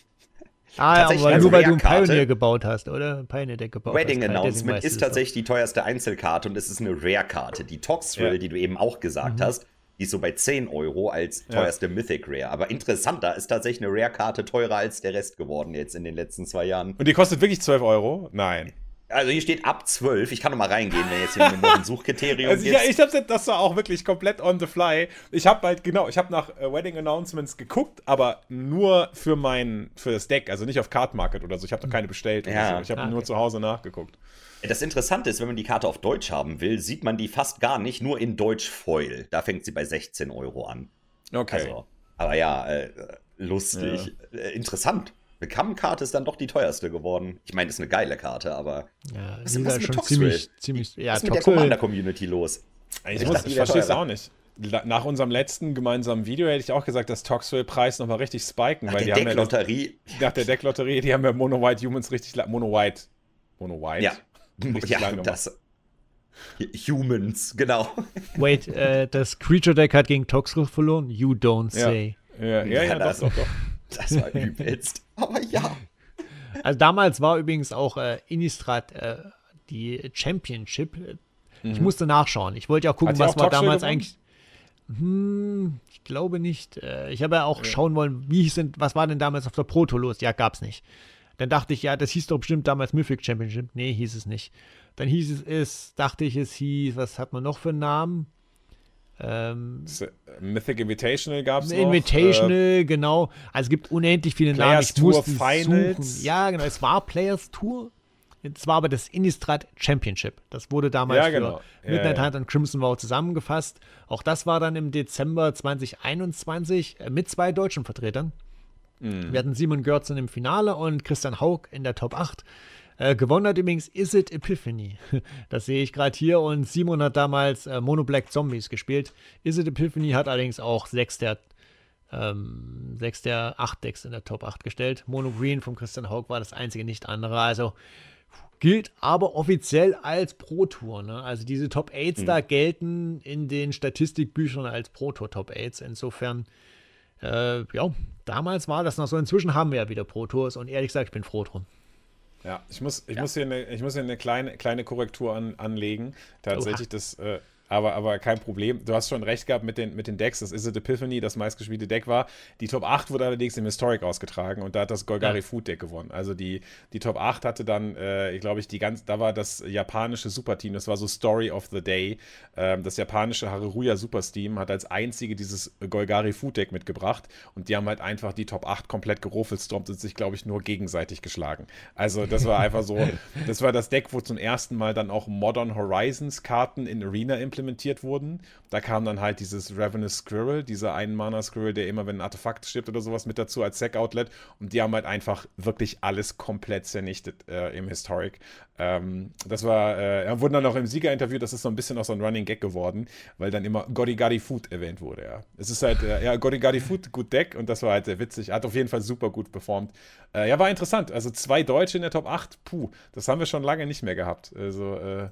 Ah, ja, Tatsächlich aber nur weil du ein. Pioneer gebaut hast, oder? Pioneer Deck gebaut Wedding hast. Announcement ist tatsächlich die teuerste Einzelkarte und es ist eine Rare-Karte. Die Toxthrill, Ja. die du eben auch gesagt hast, die ist so bei 10 Euro als Ja. teuerste Mythic Rare. Aber interessanter ist tatsächlich eine Rare-Karte teurer als der Rest geworden jetzt in den letzten zwei Jahren. Und die kostet wirklich 12 Euro? Nein. Also hier steht ab 12. Ich kann noch mal reingehen, wenn jetzt hier noch ein Suchkriterium Also gibt. ja, ich hab's, das war auch wirklich komplett on the fly. Ich habe halt, genau, ich habe nach äh, Wedding Announcements geguckt, aber nur für mein, für das Deck, also nicht auf Card Market oder so. Ich habe noch keine bestellt oder Ja. so. Ich habe Ah, nur okay. zu Hause nachgeguckt. Das Interessante ist, wenn man die Karte auf Deutsch haben will, sieht man die fast gar nicht, nur in Deutsch Foil. Da fängt sie bei 16 Euro an. Okay. Also, aber ja, äh, lustig. Äh, interessant. Eine Kammkarte ist dann doch die teuerste geworden. Ich meine, das ist eine geile Karte, aber Ja, Was- was ist mit schon ziemlich, ziemlich, ja, was ist mit der Commander-Community los? ich ich ich verstehe es auch nicht. Nach unserem letzten gemeinsamen Video hätte ich auch gesagt, dass Toxville-Preis nochmal richtig spiken, Nach weil die der haben ja Decklotterie. nach der Decklotterie, die haben ja Mono White Humans richtig la- Mono White. Mono White? Ja. Richtig (laughs) ja, lang gemacht. das. Humans, genau. Wait, äh, das Creature Deck hat gegen Toxthrill verloren? You don't Ja. say. Ja, ja, ja, Ja, doch, das- doch, doch. Das war übelst. Aber ja. Also damals war übrigens auch äh, Innistrad äh, die Championship. Ich musste nachschauen. Ich wollte ja auch gucken, Mhm. Hat was auch war Talkshow damals gewonnen? eigentlich. Hm, ich glaube nicht. Äh, Ich habe ja auch schauen wollen, wie hieß denn, was war denn damals auf der Proto los? Ja, gab's nicht. Dann dachte ich, ja, das hieß doch bestimmt damals Mythic Championship. Nee, hieß es nicht. Dann hieß es, es dachte ich, es hieß, was hat man noch für einen Namen? Ähm, Mythic Invitational gab es noch. Äh, Invitational, genau. Also es gibt unendlich viele Namen. Players Ich Tour musste Finals. Suchen. Ja, genau. Es war Players Tour. Es war aber das Innistrad Championship. Das wurde damals Ja, genau. für Ja, Midnight ja. Hunt und Crimson Vow zusammengefasst. Auch das war dann im Dezember 2021 äh, mit zwei deutschen Vertretern. Mhm. Wir hatten Simon Görzen im Finale und Christian Haug in der Top 8. Äh, gewonnen hat übrigens Is It Epiphany. (laughs) Das sehe ich gerade hier. Und Simon hat damals äh, Mono Black Zombies gespielt. Is It Epiphany hat allerdings auch sechs der, ähm, sechs der acht Decks in der Top 8 gestellt. Mono Green von Christian Haug war das einzige, nicht andere. Also gilt aber offiziell als Pro Tour. Ne? Also diese Top 8s da gelten in den Statistikbüchern als Pro Tour Top 8s. Insofern, äh, ja, damals war das noch so. Inzwischen haben wir ja wieder Pro Tours und ehrlich gesagt, ich bin froh drum. Ja, ich muss, ich muss hier eine, ich muss hier eine kleine, kleine Korrektur an, anlegen. Tatsächlich, das, äh, aber, aber kein Problem. Du hast schon recht gehabt mit den, mit den Decks. Das Is It Epiphany, das meistgespielte Deck war. Die Top 8 wurde allerdings im Historic ausgetragen und da hat das Golgari Ja. Food Deck gewonnen. Also die, die Top 8 hatte dann, äh, ich glaube, ich, die ganz, da war das japanische Superteam, das war so Story of the Day. Ähm, das japanische Haruruya Supersteam hat als einzige dieses Golgari Food Deck mitgebracht und die haben halt einfach die Top 8 komplett geroffelstormt und sich, glaube ich, nur gegenseitig geschlagen. Also das war einfach so, (laughs) das war das Deck, wo zum ersten Mal dann auch Modern Horizons Karten in Arena implementiert wurden. Da kam dann halt dieses Ravenous Squirrel, dieser einen Mana Squirrel, der immer, wenn ein Artefakt stirbt oder sowas mit dazu als Sack-Outlet und die haben halt einfach wirklich alles komplett zernichtet äh, im Historic. Ähm, das war, äh, wurden dann auch im Siegerinterview, das ist so ein bisschen auch so ein Running Gag geworden, weil dann immer Godigadi Food erwähnt wurde, ja. Es ist halt, äh, ja, Godigadi Food, gut Deck und das war halt sehr witzig. Hat auf jeden Fall super gut performt. Äh, ja, war interessant. Also zwei Deutsche in der Top 8, puh, das haben wir schon lange nicht mehr gehabt. Also, äh,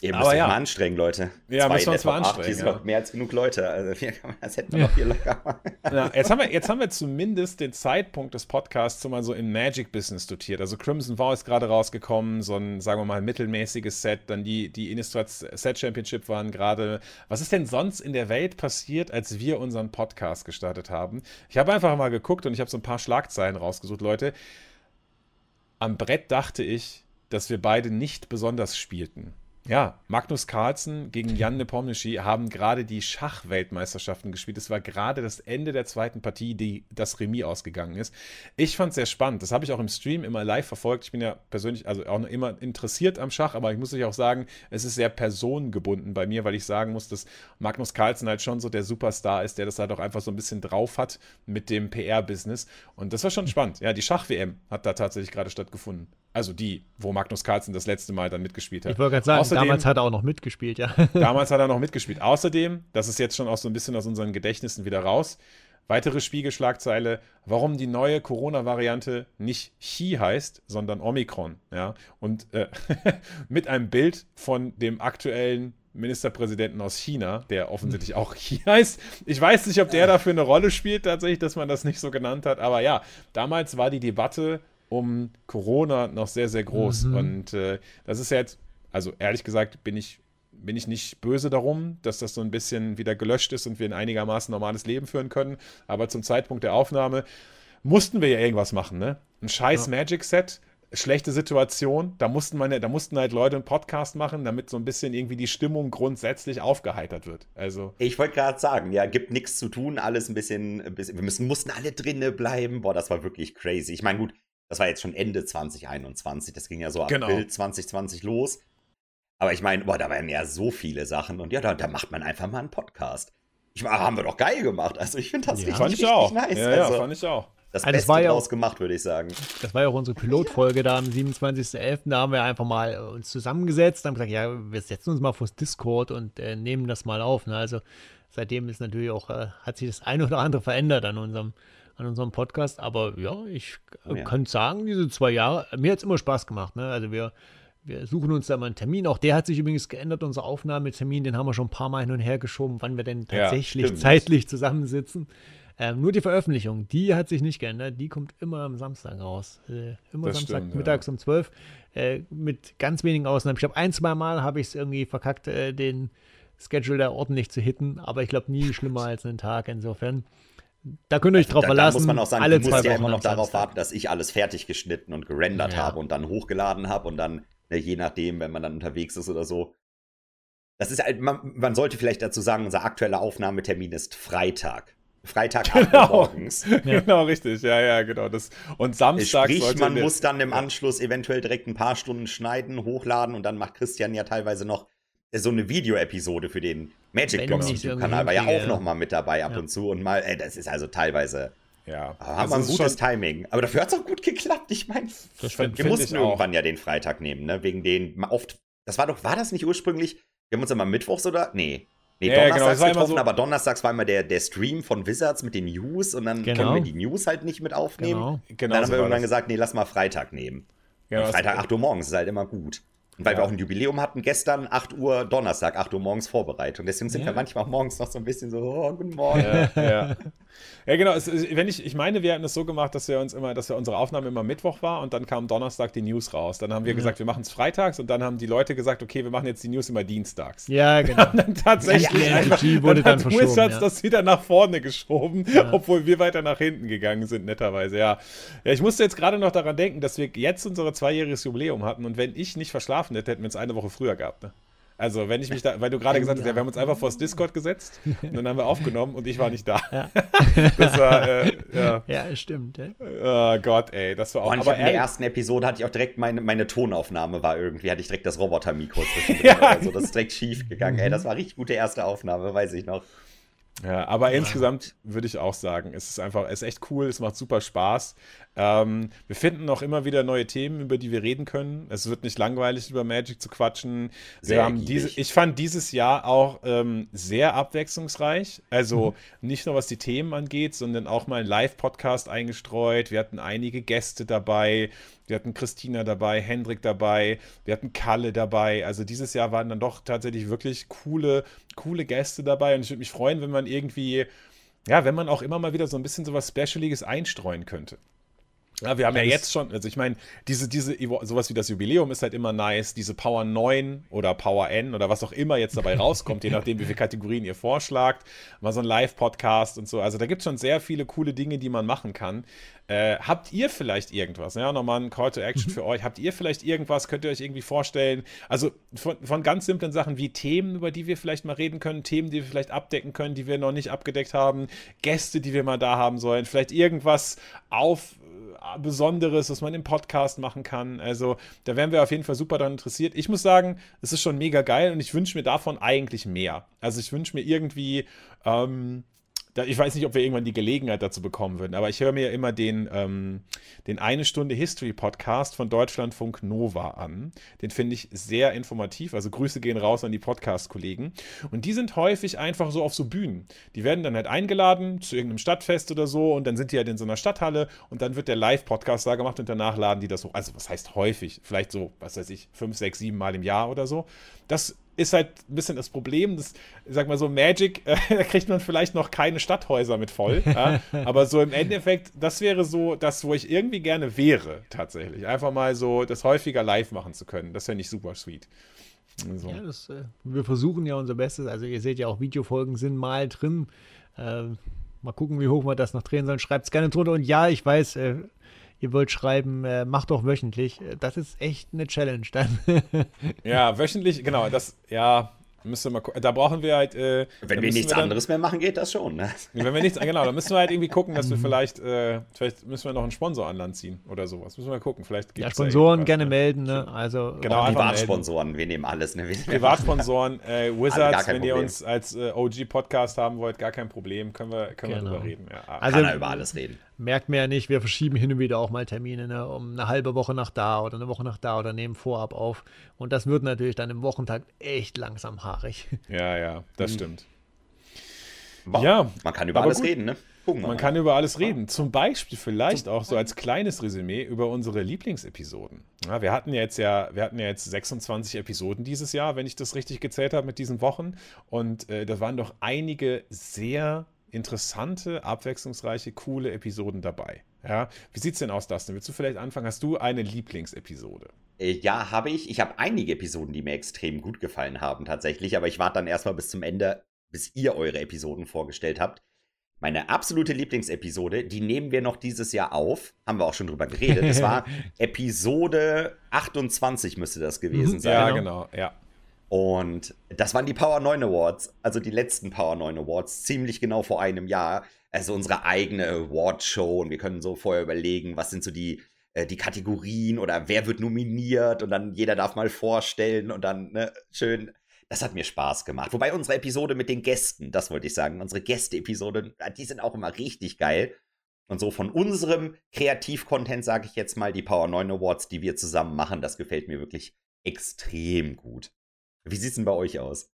Ihr Aber müsst euch ja. mal anstrengen, Leute. Ja, Zwei müssen wir in uns mal Top 8, anstrengen, sind ja. noch mehr als genug Leute. Also, man- das hätten wir noch hier locker machen. Ja, jetzt, haben wir, jetzt haben wir zumindest den Zeitpunkt des Podcasts so mal so im Magic-Business dotiert. Also Crimson Vow ist gerade rausgekommen, so ein, sagen wir mal, mittelmäßiges Set. Dann die, die Innistrad Set Championship waren gerade. Was ist denn sonst in der Welt passiert, als wir unseren Podcast gestartet haben? Ich habe einfach mal geguckt und ich habe so ein paar Schlagzeilen rausgesucht, Leute. Am Brett dachte ich, dass wir beide nicht besonders spielten. Ja, Magnus Carlsen gegen Jan Nepomniachtchi haben gerade die Schachweltmeisterschaften gespielt. Es war gerade das Ende der zweiten Partie, die das Remis ausgegangen ist. Ich fand es sehr spannend. Das habe ich auch im Stream immer live verfolgt. Ich bin ja persönlich also auch immer interessiert am Schach, aber ich muss euch auch sagen, es ist sehr personengebunden bei mir, weil ich sagen muss, dass Magnus Carlsen halt schon so der Superstar ist, der das halt auch einfach so ein bisschen drauf hat mit dem PR-Business. Und das war schon spannend. Ja, die Schach-WM hat da tatsächlich gerade stattgefunden. Also die, wo Magnus Carlsen das letzte Mal dann mitgespielt hat. Ich wollte gerade sagen, Außerdem- damals hat er auch noch mitgespielt, ja. (laughs) Damals hat er noch mitgespielt. Außerdem, das ist jetzt schon auch so ein bisschen aus unseren Gedächtnissen wieder raus. Weitere Spiegelschlagzeile, warum die neue Corona-Variante nicht Chi heißt, sondern Omikron. Ja? Und äh, (laughs) mit einem Bild von dem aktuellen Ministerpräsidenten aus China, der offensichtlich auch (laughs) Chi heißt. Ich weiß nicht, ob der dafür eine Rolle spielt, tatsächlich, dass man das nicht so genannt hat. Aber ja, damals war die Debatte um Corona noch sehr, sehr groß. Und äh, das ist jetzt, also ehrlich gesagt, bin ich bin ich nicht böse darum, dass das so ein bisschen wieder gelöscht ist und wir ein einigermaßen normales Leben führen können. Aber zum Zeitpunkt der Aufnahme mussten wir ja irgendwas machen, ne? Ein scheiß Magic-Set, schlechte Situation. Da mussten, meine, da mussten halt Leute einen Podcast machen, damit so ein bisschen irgendwie die Stimmung grundsätzlich aufgeheitert wird. Also, Ich wollte gerade sagen, ja, gibt nichts zu tun, alles ein bisschen, ein bisschen wir müssen, mussten alle drinnen bleiben. Boah, das war wirklich crazy. Ich meine, gut, das war jetzt schon Ende 2021, das ging ja so Genau. April 2020 los. Aber ich meine, boah, da waren ja so viele Sachen und ja, da, da macht man einfach mal einen Podcast. Ich meine, haben wir doch geil gemacht. Also ich finde das Ja. richtig, fand ich richtig auch. nice. ja, ja, also, fand ich auch. das Also es Beste war ja auch- draus gemacht, würde ich sagen. Das war ja auch unsere Pilotfolge da am 27.11. Da haben wir einfach mal äh, uns zusammengesetzt, haben gesagt, ja, wir setzen uns mal vors Discord und äh, nehmen das mal auf. Ne? Also seitdem ist natürlich auch, äh, hat sich das eine oder andere verändert an unserem, an unserem Podcast. Aber ja, ich äh, ja. kann sagen, diese zwei Jahre, mir hat es immer Spaß gemacht. Ne? Also wir, wir suchen uns da mal einen Termin. Auch der hat sich übrigens geändert, unser Aufnahmetermin, den haben wir schon ein paar Mal hin und her geschoben, wann wir denn Ja, tatsächlich stimmt. zeitlich zusammensitzen. Ähm, nur die Veröffentlichung, die hat sich nicht geändert. Die kommt immer am Samstag raus. Äh, immer Das Samstag stimmt, mittags um 12. Äh, mit ganz wenigen Ausnahmen. Ich glaube, ein, zwei Mal habe ich es irgendwie verkackt, äh, den Schedule da ordentlich zu hitten. Aber ich glaube, nie (laughs) schlimmer als einen Tag. Insofern, da könnt ihr euch drauf da, da verlassen. muss man auch sagen, alle du zwei musst ja Wochen immer noch darauf Samstag. warten, dass ich alles fertig geschnitten und gerendert Ja. habe und dann hochgeladen habe und dann, ne, je nachdem, wenn man dann unterwegs ist oder so. Das ist halt, man, man sollte vielleicht dazu sagen, unser aktueller Aufnahmetermin ist Freitag. Freitag (laughs) 8 Uhr Genau. morgens. (laughs) Genau, richtig. Ja, ja, genau. Das, und Samstag Sprich, sollte man muss dann im Anschluss eventuell direkt ein paar Stunden schneiden, hochladen und dann macht Christian ja teilweise noch so eine Videoepisode für den Magic Blocks YouTube-Kanal, war ja auch hinkriege, noch mal mit dabei ab Ja. und zu und mal, ey, das ist also teilweise, Ja, aber haben Also wir ein gutes Timing. Aber dafür hat es auch gut geklappt. Ich meine, wir mussten auch. irgendwann ja den Freitag nehmen, ne? Wegen den oft. Das war doch, war das nicht ursprünglich? Wir haben uns immer mittwochs oder? Nee. Nee, Ja, genau, donnerstags immer getroffen, so- aber donnerstags war immer der, der Stream von Wizards mit den News und dann Genau. können wir die News halt nicht mit aufnehmen. Genau. Und Genau dann haben so wir irgendwann das. gesagt, nee, lass mal Freitag nehmen. Genau, Freitag 8 Uhr morgens ist halt immer gut. Und weil Ja. wir auch ein Jubiläum hatten, gestern 8 Uhr, Donnerstag 8 Uhr morgens vorbereitet. Und deswegen sind Ja. wir manchmal auch morgens noch so ein bisschen so, oh, guten Morgen. Ja, (laughs) ja. ja genau. Es, wenn ich, ich meine, wir hatten es so gemacht, dass wir uns immer, dass wir unsere Aufnahme immer Mittwoch war und dann kam Donnerstag die News raus. Dann haben wir gesagt, wir machen es freitags und dann haben die Leute gesagt, okay, wir machen jetzt die News immer dienstags. Ja, (laughs) genau. Dann tatsächlich Ja, ja, einfach, wurde dann dann hat Wizards ja. das wieder nach vorne geschoben, obwohl wir weiter nach hinten gegangen sind, netterweise. Ja. ja, ich musste jetzt gerade noch daran denken, dass wir jetzt unser zweijähriges Jubiläum hatten und wenn ich nicht verschlafen hätte, hätten wir es eine Woche früher gehabt. Ne? Also, wenn ich mich da, weil du gerade gesagt hast, ja, wir haben uns einfach vors Discord gesetzt und dann haben wir aufgenommen und ich war nicht da. (laughs) Das war, äh, ja, Ja, stimmt. Ja. oh Gott, ey, das war auch. Und ich aber in der ersten Episode hatte ich auch direkt meine, meine Tonaufnahme war irgendwie, hatte ich direkt das Roboter-Mikro zwischendrin (laughs) Ja. oder so. Das ist direkt schief gegangen. Ey, das war richtig gute erste Aufnahme, weiß ich noch. Ja, aber insgesamt würde ich auch sagen, es ist einfach, es ist echt cool, es macht super Spaß. Ähm, wir finden auch immer wieder neue Themen, über die wir reden können. Es wird nicht langweilig, über Magic zu quatschen. Wir Sehr haben ergiebig. diese, ich fand dieses Jahr auch ähm, sehr abwechslungsreich. Also Mhm. nicht nur was die Themen angeht, sondern auch mal ein Live-Podcast eingestreut. Wir hatten einige Gäste dabei. Wir hatten Christina dabei, Hendrik dabei, wir hatten Kalle dabei. Also dieses Jahr waren dann doch tatsächlich wirklich coole, coole Gäste dabei. Und ich würde mich freuen, wenn man irgendwie, ja, wenn man auch immer mal wieder so ein bisschen sowas Specialiges einstreuen könnte. Ja, wir haben ja, Ja, jetzt schon, also ich meine, diese, diese, sowas wie das Jubiläum ist halt immer nice, diese Power 9 oder Power N oder was auch immer jetzt dabei rauskommt, je (laughs) nachdem, wie viele Kategorien ihr vorschlagt, mal so ein Live-Podcast und so. Also da gibt es schon sehr viele coole Dinge, die man machen kann. Äh, habt ihr vielleicht irgendwas? Ja, nochmal ein Call to Action für euch. Habt ihr vielleicht irgendwas? Könnt ihr euch irgendwie vorstellen? Also von, von ganz simplen Sachen wie Themen, über die wir vielleicht mal reden können, Themen, die wir vielleicht abdecken können, die wir noch nicht abgedeckt haben, Gäste, die wir mal da haben sollen, vielleicht irgendwas auf Besonderes, was man im Podcast machen kann. Also da wären wir auf jeden Fall super daran interessiert. Ich muss sagen, es ist schon mega geil und ich wünsche mir davon eigentlich mehr. Also ich wünsche mir irgendwie, ähm, da, ich weiß nicht, ob wir irgendwann die Gelegenheit dazu bekommen würden, aber ich höre mir immer den, ähm, den eine Stunde History Podcast von Deutschlandfunk Nova an. Den finde ich sehr informativ. Also Grüße gehen raus an die Podcast-Kollegen. Und die sind häufig einfach so auf so Bühnen. Die werden dann halt eingeladen zu irgendeinem Stadtfest oder so und dann sind die halt in so einer Stadthalle und dann wird der Live-Podcast da gemacht und danach laden die das hoch. Also was heißt häufig? Vielleicht so, was weiß ich, fünf, sechs, sieben Mal im Jahr oder so. Das ist halt ein bisschen das Problem. Das, ich sag mal so, Magic, (laughs) äh, da kriegt man vielleicht noch keine Stadthäuser mit voll. ja? (laughs) Aber so im Endeffekt, das wäre so das, wo ich irgendwie gerne wäre, tatsächlich. Einfach mal so das häufiger live machen zu können. Das fände ich super sweet. So. Ja, das, äh, wir versuchen ja unser Bestes. Also ihr seht ja auch, Videofolgen sind mal drin. Äh, mal gucken, wie hoch wir das noch drehen sollen. Schreibt es gerne drunter. Und ja, ich weiß, äh, ihr wollt schreiben, äh, macht doch wöchentlich. Äh, Das ist echt eine Challenge dann. (laughs) Ja, wöchentlich, genau, das, ja, müsste mal gucken. Da brauchen wir halt. Äh, Wenn wir müssen nichts dann, anderes mehr machen, geht das schon. Ne? Wenn wir nichts, genau, dann müssen wir halt irgendwie gucken, Mhm. dass wir (laughs) vielleicht, äh, vielleicht müssen wir noch einen Sponsor an Land ziehen oder sowas. Müssen wir mal gucken. Vielleicht ja, Sponsoren gerne ne? melden. Ne? Also Genau, Privatsponsoren, wir nehmen alles. Ne? Wir- Privatsponsoren, äh, (laughs) Wizards, wenn ihr uns als äh, OG-Podcast haben wollt, gar kein Problem, können wir, können Genau. wir drüber reden. Ja. Also- Kann er über alles reden. Merkt mir ja nicht, wir verschieben hin und wieder auch mal Termine, ne, um eine halbe Woche nach da oder eine Woche nach da oder nehmen vorab auf. Und das wird natürlich dann im Wochentakt echt langsam haarig. (laughs) ja, ja, das stimmt. Wow. Ja, Man kann über alles gut. reden, ne? Gucken Man mal. kann über alles reden. Zum Beispiel vielleicht auch so als kleines Resümee über unsere Lieblingsepisoden. Ja, wir hatten ja jetzt ja, wir hatten ja jetzt 26 Episoden dieses Jahr, wenn ich das richtig gezählt habe mit diesen Wochen. Und äh, da waren doch einige sehr interessante, abwechslungsreiche, coole Episoden dabei. Ja, wie sieht's denn aus, Dustin? Willst du vielleicht anfangen? Hast du eine Lieblingsepisode? Äh, Ja, habe ich. Ich habe einige Episoden, die mir extrem gut gefallen haben, tatsächlich. Aber ich warte dann erstmal bis zum Ende, bis ihr eure Episoden vorgestellt habt. Meine absolute Lieblingsepisode, die nehmen wir noch dieses Jahr auf. Haben wir auch schon drüber geredet. Das war (laughs) Episode 28, müsste das gewesen Mhm, sein. Ja, genau. genau, ja. Und das waren die Power 9 Awards, also die letzten Power 9 Awards, ziemlich genau vor einem Jahr. Also unsere eigene Award-Show und wir können so vorher überlegen, was sind so die, äh, die Kategorien oder wer wird nominiert und dann jeder darf mal vorstellen und dann ne, schön. Das hat mir Spaß gemacht. Wobei unsere Episode mit den Gästen, das wollte ich sagen, unsere Gäste-Episoden, die sind auch immer richtig geil. Und so von unserem Kreativ-Content, sage ich jetzt mal, die Power 9 Awards, die wir zusammen machen, das gefällt mir wirklich extrem gut. Wie sieht's denn bei euch aus?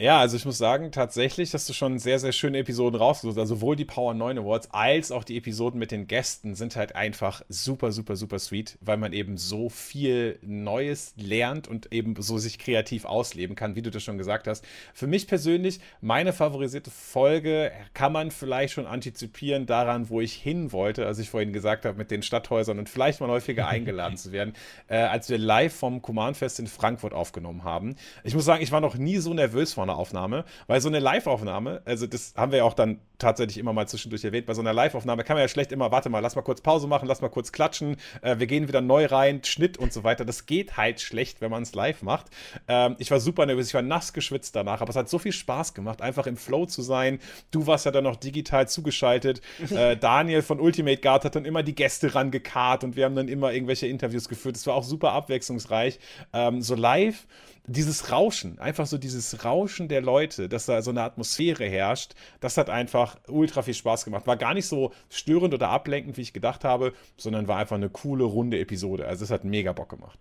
Ja, also ich muss sagen, tatsächlich hast du schon sehr, sehr schöne Episoden rausgesucht. Also sowohl die Power 9 Awards als auch die Episoden mit den Gästen sind halt einfach super, super, super sweet, weil man eben so viel Neues lernt und eben so sich kreativ ausleben kann, wie du das schon gesagt hast. Für mich persönlich, meine favorisierte Folge kann man vielleicht schon antizipieren daran, wo ich hin wollte, als ich vorhin gesagt habe, mit den Stadthäusern und vielleicht mal häufiger (laughs) eingeladen zu werden, äh, als wir live vom Command Fest in Frankfurt aufgenommen haben. Ich muss sagen, ich war noch nie so nervös vor einer Aufnahme, weil so eine Live-Aufnahme, also das haben wir ja auch dann tatsächlich immer mal zwischendurch erwähnt, bei so einer Live-Aufnahme kann man ja schlecht immer, warte mal, lass mal kurz Pause machen, lass mal kurz klatschen, äh, wir gehen wieder neu rein, Schnitt und so weiter. Das geht halt schlecht, wenn man es live macht. Ähm, ich war super nervös, ich war nass geschwitzt danach, aber es hat so viel Spaß gemacht, einfach im Flow zu sein. Du warst ja dann noch digital zugeschaltet. äh, (laughs) Daniel von Ultimate Guard hat dann immer die Gäste rangekarrt und wir haben dann immer irgendwelche Interviews geführt. Es war auch super abwechslungsreich. Ähm, so live dieses Rauschen, einfach so dieses Rauschen der Leute, dass da so eine Atmosphäre herrscht, das hat einfach ultra viel Spaß gemacht. War gar nicht so störend oder ablenkend, wie ich gedacht habe, sondern war einfach eine coole, runde Episode. Also es hat mega Bock gemacht.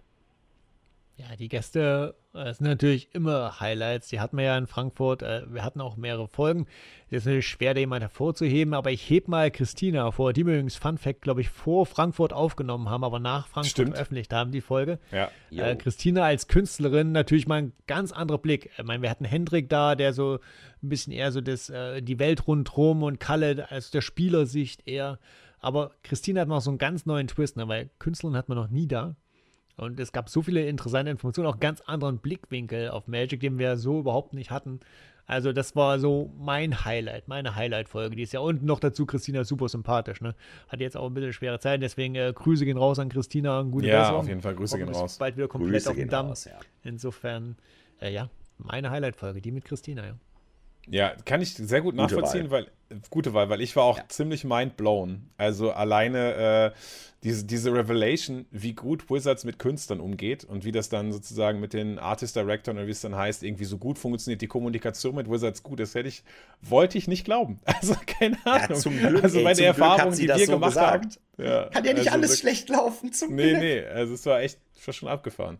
Ja, die Gäste äh, sind natürlich immer Highlights. Die hatten wir ja in Frankfurt. Äh, wir hatten auch mehrere Folgen. Das ist natürlich schwer, da jemand hervorzuheben, aber ich heb mal Christina hervor, die wir übrigens Fun Fact, glaube ich, vor Frankfurt aufgenommen haben, aber nach Frankfurt Stimmt. veröffentlicht haben, die Folge. Ja. Äh, Christina als Künstlerin natürlich mal ein ganz anderer Blick. Ich meine, wir hatten Hendrik da, der so ein bisschen eher so das, äh, die Welt rundherum und Kalle aus der Spielersicht eher. Aber Christina hat noch so einen ganz neuen Twist, ne? weil Künstlerin hat man noch nie da. Und es gab so viele interessante Informationen, auch ganz anderen Blickwinkel auf Magic, den wir so überhaupt nicht hatten. Also das war so mein Highlight, meine Highlight-Folge dieses Jahr. Und noch dazu, Christina ist super sympathisch. Ne? Hat jetzt auch ein bisschen schwere Zeit, deswegen äh, Grüße gehen raus an Christina. Gute Ja, Besserung. auf jeden Fall, Grüße gehen raus. Bald wieder komplett Grüße auf dem Damm. raus, ja. Insofern, äh, ja, meine Highlight-Folge, die mit Christina, ja. Ja, kann ich sehr gut Gute nachvollziehen, weil gute Wahl, weil ich war auch Ja. ziemlich mind blown. Also alleine äh, diese, diese Revelation, wie gut Wizards mit Künstlern umgeht und wie das dann sozusagen mit den Artist Directoren oder wie es dann heißt, irgendwie so gut funktioniert die Kommunikation mit Wizards gut. Das hätte ich, wollte ich nicht glauben. (laughs) Also keine Ahnung. zum Glück, also bei der Erfahrung, die das wir so gemacht gesagt. haben. Ja, Kann ja nicht also alles wirklich- schlecht laufen, zum Nee, Glück. nee, also es war echt schon abgefahren.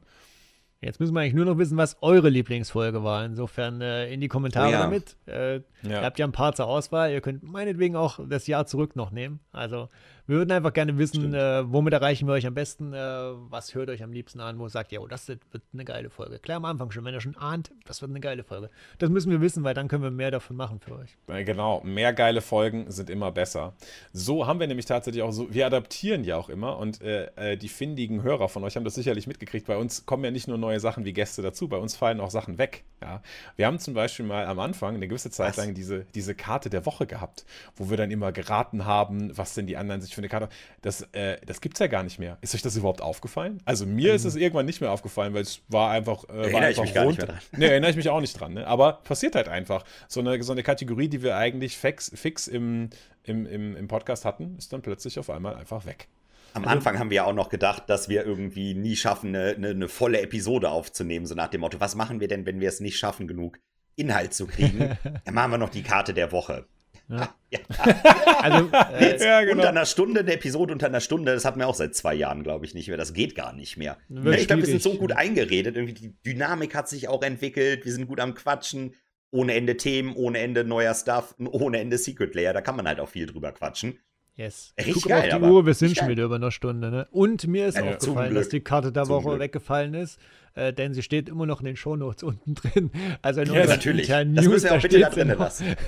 Jetzt müssen wir eigentlich nur noch wissen, was eure Lieblingsfolge war. Insofern äh, in die Kommentare Oh ja. damit. Äh, Ja. Ihr habt ja ein paar zur Auswahl. Ihr könnt meinetwegen auch das Jahr zurück noch nehmen. Also wir würden einfach gerne wissen, äh, womit erreichen wir euch am besten, äh, was hört euch am liebsten an, wo ihr sagt, ja, oh, das wird eine geile Folge. Klar am Anfang schon, wenn ihr schon ahnt, das wird eine geile Folge. Das müssen wir wissen, weil dann können wir mehr davon machen für euch. Äh, Genau, mehr geile Folgen sind immer besser. So haben wir nämlich tatsächlich auch so, wir adaptieren ja auch immer und äh, äh, die findigen Hörer von euch haben das sicherlich mitgekriegt. Bei uns kommen ja nicht nur neue Sachen wie Gäste dazu, bei uns fallen auch Sachen weg. Ja. Wir haben zum Beispiel mal am Anfang eine gewisse Zeit Was? lang diese, diese Karte der Woche gehabt, wo wir dann immer geraten haben, was denn die anderen sich für eine Karte. Das, äh, das gibt es ja gar nicht mehr. Ist euch das überhaupt aufgefallen? Also mir ist es irgendwann nicht mehr aufgefallen, weil es war einfach. Äh, war Erinnere ich einfach mich gar nicht rund. mehr dran. Nee, erinnere ich mich auch nicht dran. Ne? Aber passiert halt einfach. So eine, so eine Kategorie, die wir eigentlich fix, fix im, im, im, im Podcast hatten, ist dann plötzlich auf einmal einfach weg. Am Anfang haben wir ja auch noch gedacht, dass wir irgendwie nie schaffen, eine, eine, eine volle Episode aufzunehmen. So nach dem Motto, was machen wir denn, wenn wir es nicht schaffen, genug Inhalt zu kriegen? (laughs) Dann machen wir noch die Karte der Woche. Ja. (laughs) Ja. (laughs) Also, äh, Jetzt Ja, genau. unter einer Stunde, eine Episode unter einer Stunde, das hatten wir auch seit zwei Jahren, glaube ich, nicht mehr. Das geht gar nicht mehr. Wird ich glaube, wir sind so gut eingeredet. Irgendwie die Dynamik hat sich auch entwickelt. Wir sind gut am Quatschen. Ohne Ende Themen, ohne Ende neuer Stuff, ohne Ende Secret Layer. Da kann man halt auch viel drüber quatschen. Yes. Richtig Guck geil, auf die aber Uhr, wir sind schon wieder über eine Stunde. Ne? Und mir ist Ja, aufgefallen, dass die Karte der Woche Glück. weggefallen ist, äh, denn sie steht immer noch in den Shownotes unten drin. Also in Ja, natürlich. Das News, müssen wir auch da bitte da noch. lassen. (laughs)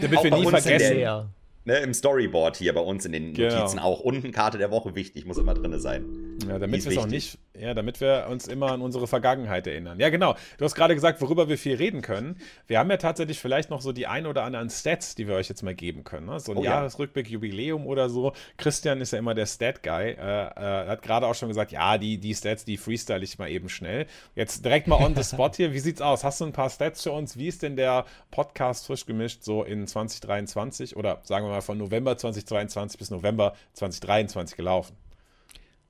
Damit Auch wir nie vergessen. der- Ja. Ne, Im Storyboard hier bei uns in den Genau. Notizen auch. Unten Karte der Woche wichtig, muss immer drin sein. Ja, damit wir es auch nicht, ja, damit wir uns immer an unsere Vergangenheit erinnern. Ja, genau. Du hast gerade gesagt, worüber wir viel reden können. Wir haben ja tatsächlich vielleicht noch so die ein oder anderen Stats, die wir euch jetzt mal geben können. Ne? So ein Oh ja. Jahresrückblick, Jubiläum oder so. Christian ist ja immer der Stat-Guy. Äh, äh, hat gerade auch schon gesagt, ja, die, die Stats, die freestyle ich mal eben schnell. Jetzt direkt mal on the (laughs) spot hier. Wie sieht's aus? Hast du ein paar Stats für uns? Wie ist denn der Podcast frisch gemischt so in 2023 oder sagen wir mal von November 2023 bis November 2023 gelaufen?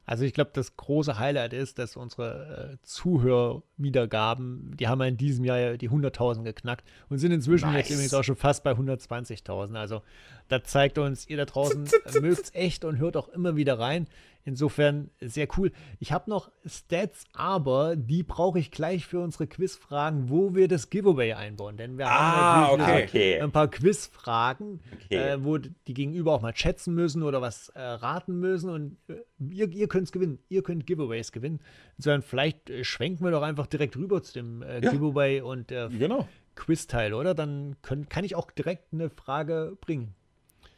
Also ich glaube, das große Highlight ist, dass unsere äh, Zuhörwiedergaben, die haben ja in diesem Jahr ja die 100.000 geknackt und sind inzwischen Nice. jetzt übrigens auch schon fast bei 120.000. Also da zeigt uns, ihr da draußen mögt es echt und hört auch immer wieder rein. Insofern sehr cool. Ich habe noch Stats, aber die brauche ich gleich für unsere Quizfragen, wo wir das Giveaway einbauen. Denn wir Ah, haben natürlich okay. Okay. ein paar Quizfragen, Okay. äh, wo die Gegenüber auch mal schätzen müssen oder was äh, raten müssen. Und äh, ihr, ihr könnt es gewinnen. Ihr könnt Giveaways gewinnen. Insofern, vielleicht äh, schwenken wir doch einfach direkt rüber zu dem äh, Ja. Giveaway und äh, Genau. Quiz-Teil, oder? Dann können, kann ich auch direkt eine Frage bringen.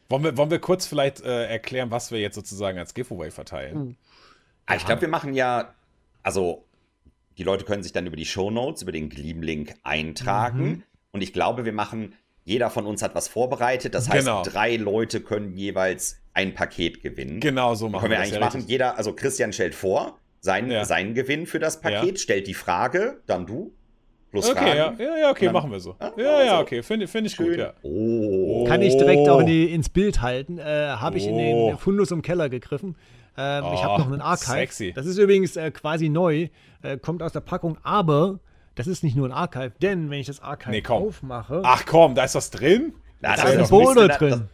Wollen wir, wollen wir kurz vielleicht äh, erklären, was wir jetzt sozusagen als Giveaway verteilen? Ah, ich glaube, wir machen ja, also die Leute können sich dann über die Shownotes, über den Gleam-Link eintragen. Mhm. Und ich glaube, wir machen, jeder von uns hat was vorbereitet. Das heißt, Genau. drei Leute können jeweils ein Paket gewinnen. Genau so machen Können wir das, eigentlich ja, machen. richtig. Jeder, also Christian stellt vor, sein, Ja. seinen Gewinn für das Paket, stellt die Frage, dann du. Plus Okay, ja, Fragen. ja, ja, okay, Dann- machen wir so. Ah, Ja, ja, also. okay, finde find ich gut, Schön. ja. Oh. Kann ich direkt auch in die, ins Bild halten. Äh, habe ich in Oh. den Fundus im Keller gegriffen. Ähm, ich Oh, habe noch einen Archive. sexy. Das ist übrigens äh, quasi neu, äh, kommt aus der Packung, aber das ist nicht nur ein Archive, denn wenn ich das Archive Nee, komm. aufmache, Ach komm, da ist was drin? Na, da ist ein Boulder da- drin.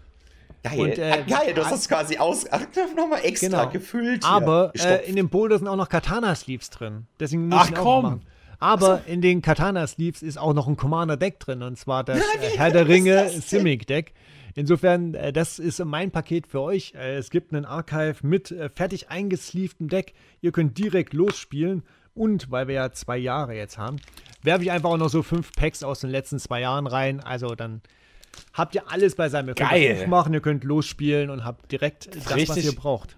Geil. Und, äh, geil, du hast das quasi aus. Ach, nochmal extra Genau. gefüllt. Hier. Aber äh, in dem Boulder sind auch noch Katana-Sleeves drin. Deswegen muss Ach, ich komm. Aber in den Katana-Sleeves ist auch noch ein Commander-Deck drin. Und zwar das Nein, (laughs) äh, Herr der Ringe das denn? Simic-Deck. Insofern, äh, das ist mein Paket für euch. Äh, es gibt einen Archive mit fertig eingesleevtem Deck. Ihr könnt direkt losspielen. Und weil wir ja zwei Jahre jetzt haben, werfe ich einfach auch noch so fünf Packs aus den letzten zwei Jahren rein. Also dann habt ihr alles beisammen. Ihr könnt Geil. aufmachen, ihr könnt losspielen und habt direkt das, was Richtig ihr braucht.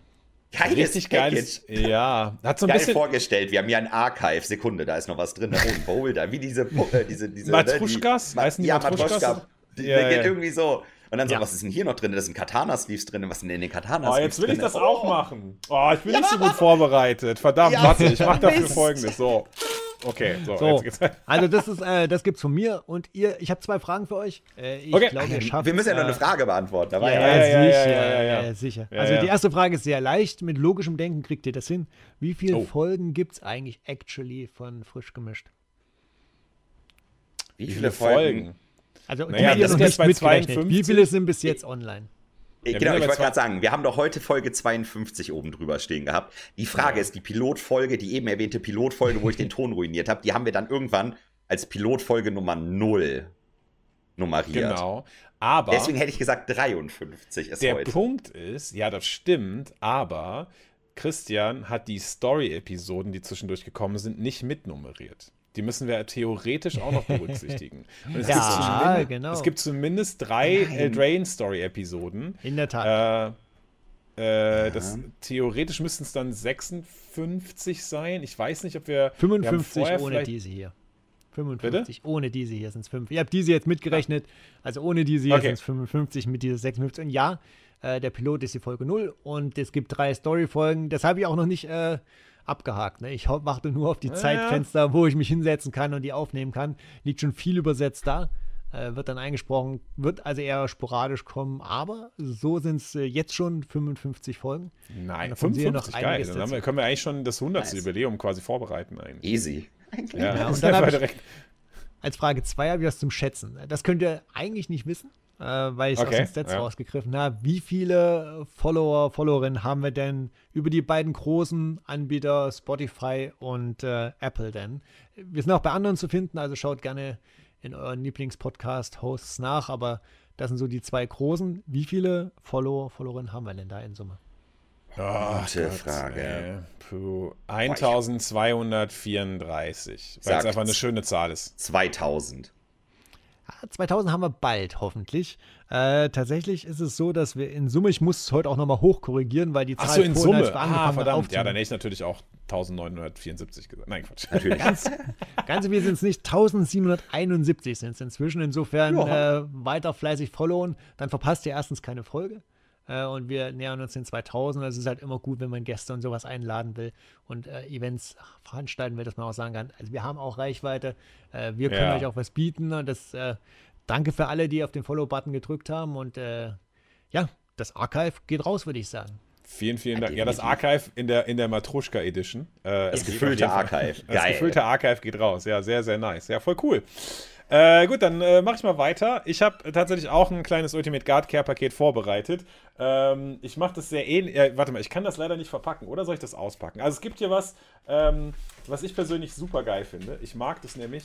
Geiles Richtig geiles. Package. Ja, hat so ein Geil bisschen. vorgestellt. Wir haben hier ein Archive. Sekunde, da ist noch was drin. Da ein Boulder. Wie diese. äh, diese, diese (laughs) Matruschkas? Ne, Heißen die, die ja, Matruschkas? Matruschka. Die, Ja, ja. irgendwie so. Und dann so, Ja. was ist denn hier noch drin? Da sind Katana-Sleeves drin. Was sind denn in den Oh, Katana-Sleeves jetzt will ich drin? das Oh. auch machen. Oh, ich bin nicht so gut vorbereitet. Verdammt, Ja, warte, ich mache dafür folgendes. So. Okay, so, So, also das ist, äh, das gibt's von mir und ihr, ich habe zwei Fragen für euch. Äh, ich Okay. glaube, ihr schafft Wir müssen ja noch äh, eine Frage beantworten. Da war Ja, ja, ja, ja, sicher, ja, ja, ja. äh, sicher. Ja, also ja. die erste Frage ist sehr leicht. Mit logischem Denken kriegt ihr das hin. Wie viele Oh. Folgen gibt's eigentlich actually von Frisch gemischt? Wie Wie viele viele Folgen? Also Naja, die das nicht jetzt bei mitgerechnet. 52. Wie viele sind bis jetzt online? Äh, Ja, genau, ich wollte gerade sagen, wir haben doch heute Folge 52 oben drüber stehen gehabt. Die Frage ist, die Pilotfolge, die eben erwähnte Pilotfolge, wo ich den Ton ruiniert habe, die haben wir dann irgendwann als Pilotfolge Nummer 0 nummeriert. Genau. Aber Deswegen hätte ich gesagt 53 ist der heute. Punkt ist, ja, das stimmt, aber Christian hat die Story-Episoden, die zwischendurch gekommen sind, nicht mitnummeriert. Die müssen wir theoretisch auch noch berücksichtigen. (laughs) Es, Ja, gibt zumindest, genau. es gibt zumindest drei Nein. Eldraine-Story-Episoden. In der Tat. Äh, äh, das, theoretisch müssten es dann 56 sein. Ich weiß nicht, ob wir. wir haben 55 vorher ohne diese hier. 55 ohne diese hier sind es 5. Ich habe diese jetzt mitgerechnet. Also ohne diese hier Okay. sind es 55 mit dieser 56. Und ja, äh, der Pilot ist die Folge 0 und es gibt drei Story-Folgen. Das habe ich auch noch nicht äh, abgehakt. Ne? Ich warte nur auf die Ja. Zeitfenster, wo ich mich hinsetzen kann und die aufnehmen kann. Liegt schon viel übersetzt da. Äh, wird dann eingesprochen, wird also eher sporadisch kommen, aber so sind es äh, jetzt schon 55 Folgen. Nein, davon sind ja noch 55, geil. Dann haben wir, können wir eigentlich schon das 100. Nice. Jubiläum quasi vorbereiten. Eigentlich. Easy. Ja, Ja, (laughs) und das dann ich-. Als Frage 2 habe ich was zum Schätzen. Das könnt ihr eigentlich nicht wissen, äh, weil ich es aus Okay, den Stats ja. rausgegriffen habe. Wie viele Follower, Followerinnen haben wir denn über die beiden großen Anbieter Spotify und äh, Apple denn? Wir sind auch bei anderen zu finden, also schaut gerne in euren Lieblingspodcast-Hosts nach, aber das sind so die zwei großen. Wie viele Follower, Followerinnen haben wir denn da in Summe? Oh, Gute Frage. ey. Puh. ich- 1234, weil es einfach eine schöne Zahl ist. 2000. 2000 haben wir bald, hoffentlich. Äh, tatsächlich ist es so, dass wir in Summe, ich muss es heute auch nochmal hochkorrigieren, weil die Zahl Ach so, in Summe. Ah, verdammt. Ja, dann hätte ich natürlich auch 1974 gesagt. Nein, Quatsch. (laughs) Natürlich. Ganz, ganz wir sind es nicht, 1771 sind es inzwischen. Insofern Ja. äh, weiter fleißig followen, dann verpasst ihr erstens keine Folge. Äh, und wir nähern uns den 2000. Es ist halt immer gut, wenn man Gäste und sowas einladen will und äh, Events veranstalten will, dass man auch sagen kann, also wir haben auch Reichweite, äh, wir können Ja. euch auch was bieten. Und das äh, danke für alle, die auf den Follow-Button gedrückt haben. Und äh, ja, das Archive geht raus, würde ich sagen. Vielen, vielen Dank. Ja, das. Archive in der, in der Matruschka Edition. Äh, Das gefüllte Archive. (laughs) Das Geil. gefüllte Archive geht raus. Ja, sehr, sehr nice. Ja, voll cool. Äh, gut, dann äh, mache ich mal weiter. Ich habe tatsächlich auch ein kleines Ultimate Guard Care Paket vorbereitet. Ähm, ich mache das sehr ähnlich. Äh, warte mal, ich kann das leider nicht verpacken. Oder soll ich das auspacken? Also es gibt hier was, ähm, was ich persönlich super geil finde. Ich mag das nämlich.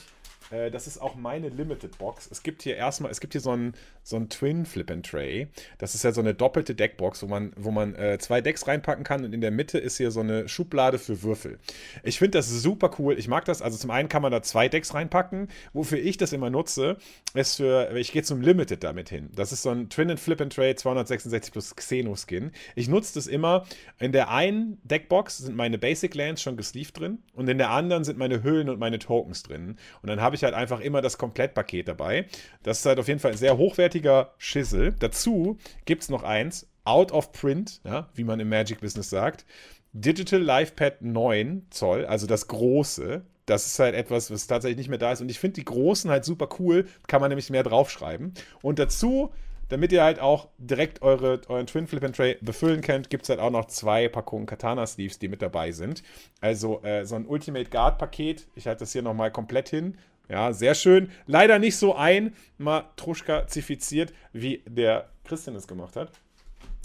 Äh, das ist auch meine Limited Box. Es gibt hier erstmal, es gibt hier so ein, so ein Twin Flip and Tray. Das ist ja so eine doppelte Deckbox, wo man, wo man äh, zwei Decks reinpacken kann und in der Mitte ist hier so eine Schublade für Würfel. Ich finde das super cool. Ich mag das. Also zum einen kann man da zwei Decks reinpacken. Wofür ich das immer nutze, ist für, ich gehe zum Limited damit hin. Das ist so ein Twin and Flip and Tray 266 plus Xenoskin. Ich nutze das immer. In der einen Deckbox sind meine Basic Lands schon gesleeved drin und in der anderen sind meine Hüllen und meine Tokens drin. Und dann habe ich halt einfach immer das Komplettpaket dabei. Das ist halt auf jeden Fall ein sehr hochwertiger Schissel. Dazu gibt es noch eins, out of print, ja, wie man im Magic-Business sagt. Digital LivePad 9 Zoll, also das große. Das ist halt etwas, was tatsächlich nicht mehr da ist. Und ich finde die großen halt super cool. Kann man nämlich mehr draufschreiben. Und dazu, damit ihr halt auch direkt eure, euren Twin Flip and Tray befüllen könnt, gibt es halt auch noch zwei Packungen Katana Sleeves, die mit dabei sind. Also äh, so ein Ultimate Guard Paket. Ich halte das hier nochmal komplett hin. Ja, sehr schön. Leider nicht so ein Matruschka-zifiziert, wie der Christian es gemacht hat.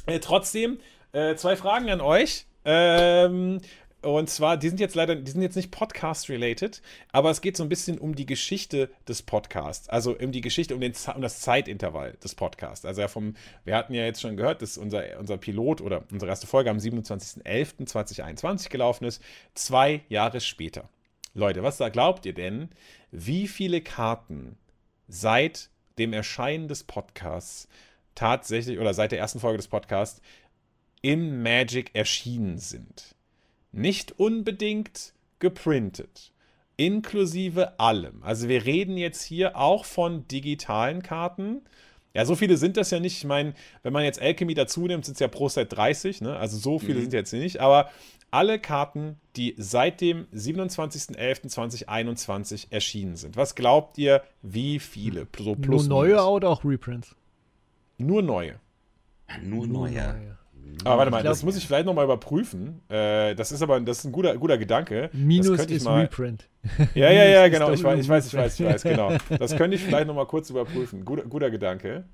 Äh, trotzdem, äh, zwei Fragen an euch. Ähm, und zwar, die sind jetzt leider, die sind jetzt nicht Podcast-related, aber es geht so ein bisschen um die Geschichte des Podcasts. Also um die Geschichte, um, den, um das Zeitintervall des Podcasts. Also ja vom, wir hatten ja jetzt schon gehört, dass unser, unser Pilot oder unsere erste Folge am 27.11.2021 gelaufen ist. Zwei Jahre später. Leute, was da glaubt ihr denn, wie viele Karten seit dem Erscheinen des Podcasts tatsächlich oder seit der ersten Folge des Podcasts in Magic erschienen sind? Nicht unbedingt geprintet, inklusive allem. Also wir reden jetzt hier auch von digitalen Karten. Ja, so viele sind das ja nicht. Ich meine, wenn man jetzt Alchemy dazu nimmt, sind es ja pro Set 30, ne? Also so viele Mhm. sind jetzt nicht. Aber alle Karten, die seit dem 27.11.2021 erschienen sind. Was glaubt ihr, wie viele? So plus Nur neue minus. oder auch Reprints? Nur neue. Ja, nur neue. Aber warte mal, glaub- das muss ich vielleicht nochmal überprüfen. Äh, das ist aber das ist ein guter, guter Gedanke. das Minus ist mal, Reprint. Ja, ja, ja, genau. Ich weiß, ich weiß, ich weiß, ich weiß, genau. Das könnte ich vielleicht nochmal kurz überprüfen. Guter, guter Gedanke.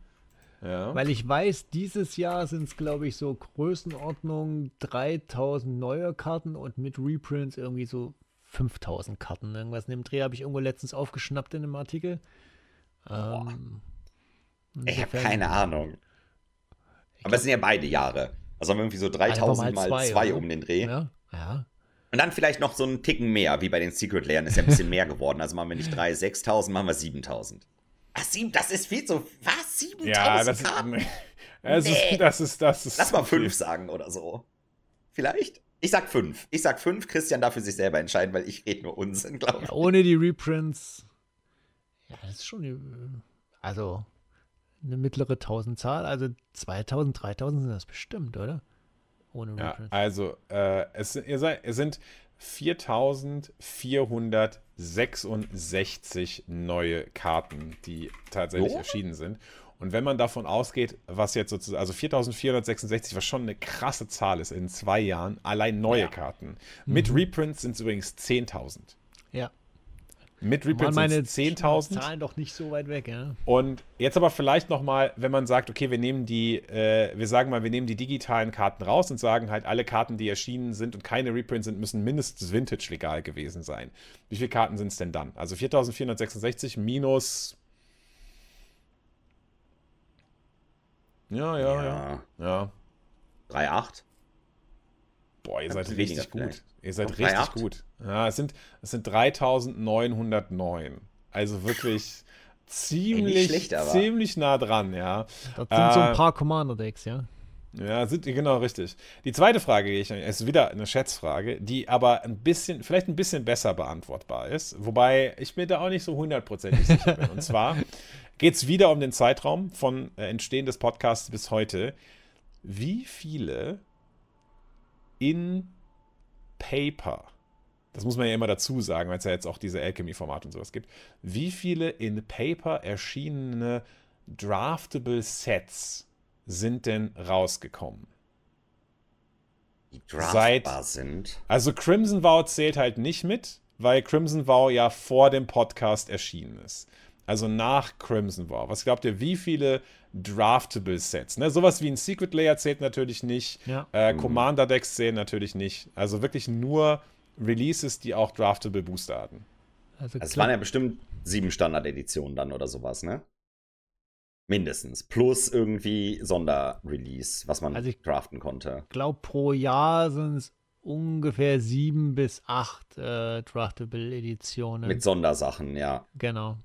Ja. Weil ich weiß, dieses Jahr sind es, glaube ich, so Größenordnung 3000 neue Karten und mit Reprints irgendwie so 5000 Karten. Irgendwas in dem Dreh habe ich irgendwo letztens aufgeschnappt in einem Artikel. Ähm, Ich habe keine Ahnung. Aber es sind ja beide Jahre. Also haben wir irgendwie so 3000 mal zwei, 2 oder? um den Dreh. Ja, ja. Und dann vielleicht noch so einen Ticken mehr, wie bei den Secret Layern ist ja ein bisschen (laughs) mehr geworden. Also machen wir nicht 3, 6000, machen wir 7000. Ach, sieben, das ist viel zu. Was? 7000 Ja, das, Karten? das, Nee. ist, das ist, das ist. Lass mal viel. 5 sagen oder so. Vielleicht? Ich sag 5. Ich sag 5, Christian darf für sich selber entscheiden, weil ich rede nur Unsinn, glaube ich. ja. Ohne die Reprints. Ja, das ist schon. Also eine mittlere Tausendzahl. Also 2000, 3000 sind das bestimmt, oder? Ohne Ja, also, äh, es, es sind 4466 neue Karten, die tatsächlich So? erschienen sind. Und wenn man davon ausgeht, was jetzt sozusagen, also 4466, was schon eine krasse Zahl ist in zwei Jahren, allein neue Ja. Karten. Mit Reprints sind es übrigens 10.000. ja. Mit Reprints meine sind es 10.000. Zahlen doch nicht so weit weg, ja. Und jetzt aber vielleicht nochmal, wenn man sagt, okay, wir nehmen die, äh, wir sagen mal, wir nehmen die digitalen Karten raus und sagen halt, alle Karten, die erschienen sind und keine Reprints sind, müssen mindestens Vintage legal gewesen sein. Wie viele Karten sind es denn dann? Also 4466 minus. Ja, ja, ja. Ja. 3,8? Boah, ihr seid richtig gut. vielleicht. Ihr seid richtig 3,8? gut. Ja, es sind, es sind 3909. Also wirklich ziemlich, schlecht, ziemlich nah dran, ja. Das sind so Äh, ein paar Commander-Decks, ja. Ja, sind genau richtig. Die zweite Frage die ich, ist wieder eine Schätzfrage, die aber ein bisschen, vielleicht ein bisschen besser beantwortbar ist, wobei ich mir da auch nicht so hundertprozentig sicher bin. Und zwar (laughs) geht es wieder um den Zeitraum von äh, Entstehen des Podcasts bis heute. Wie viele in Paper, das muss man ja immer dazu sagen, weil es ja jetzt auch diese Alchemy-Formate und sowas gibt, wie viele in Paper erschienene draftable Sets sind denn rausgekommen? Die Seit- draftbar sind. Also Crimson Vow zählt halt nicht mit, weil Crimson Vow ja vor dem Podcast erschienen ist. Also nach Crimson Vow. Was glaubt ihr, wie viele draftable Sets? Ne, sowas wie ein Secret Layer zählt natürlich nicht. Ja. Äh, Commander Decks zählen natürlich nicht. Also wirklich nur Releases, die auch draftable Booster hatten. Also, Also es waren ja bestimmt sieben Standard-Editionen dann oder sowas, ne? Mindestens. Plus irgendwie Sonderrelease, was man Also ich- draften konnte. glaube, pro Jahr sind es ungefähr sieben bis acht äh, Draftable-Editionen. Mit Sondersachen, ja. Genau.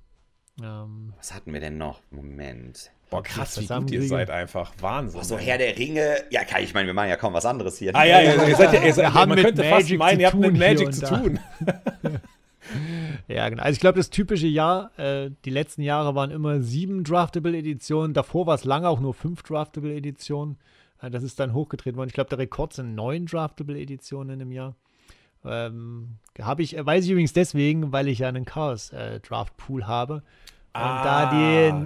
Ähm, Was hatten wir denn noch? Moment. Boah, krass, wie gut ihr seid einfach. Wahnsinn. Oh, so. Herr der Ringe. Ja, Kai, ich meine, wir machen ja kaum was anderes hier. Ah ja, ihr, ihr seid ja, ihr seid, Wir haben man mit könnte fast Magic meinen, zu ihr habt mit Magic zu tun. (laughs) ja, genau. Also ich glaube, das typische Jahr, äh, die letzten Jahre waren immer sieben Draftable-Editionen. Davor war es lange auch nur fünf Draftable-Editionen. Äh, das ist dann hochgetreten worden. Ich glaube, der Rekord sind neun Draftable-Editionen im Jahr. Ähm, habe ich, äh, weiß ich übrigens deswegen, weil ich ja einen Chaos-Draft-Pool habe. Und Ah, da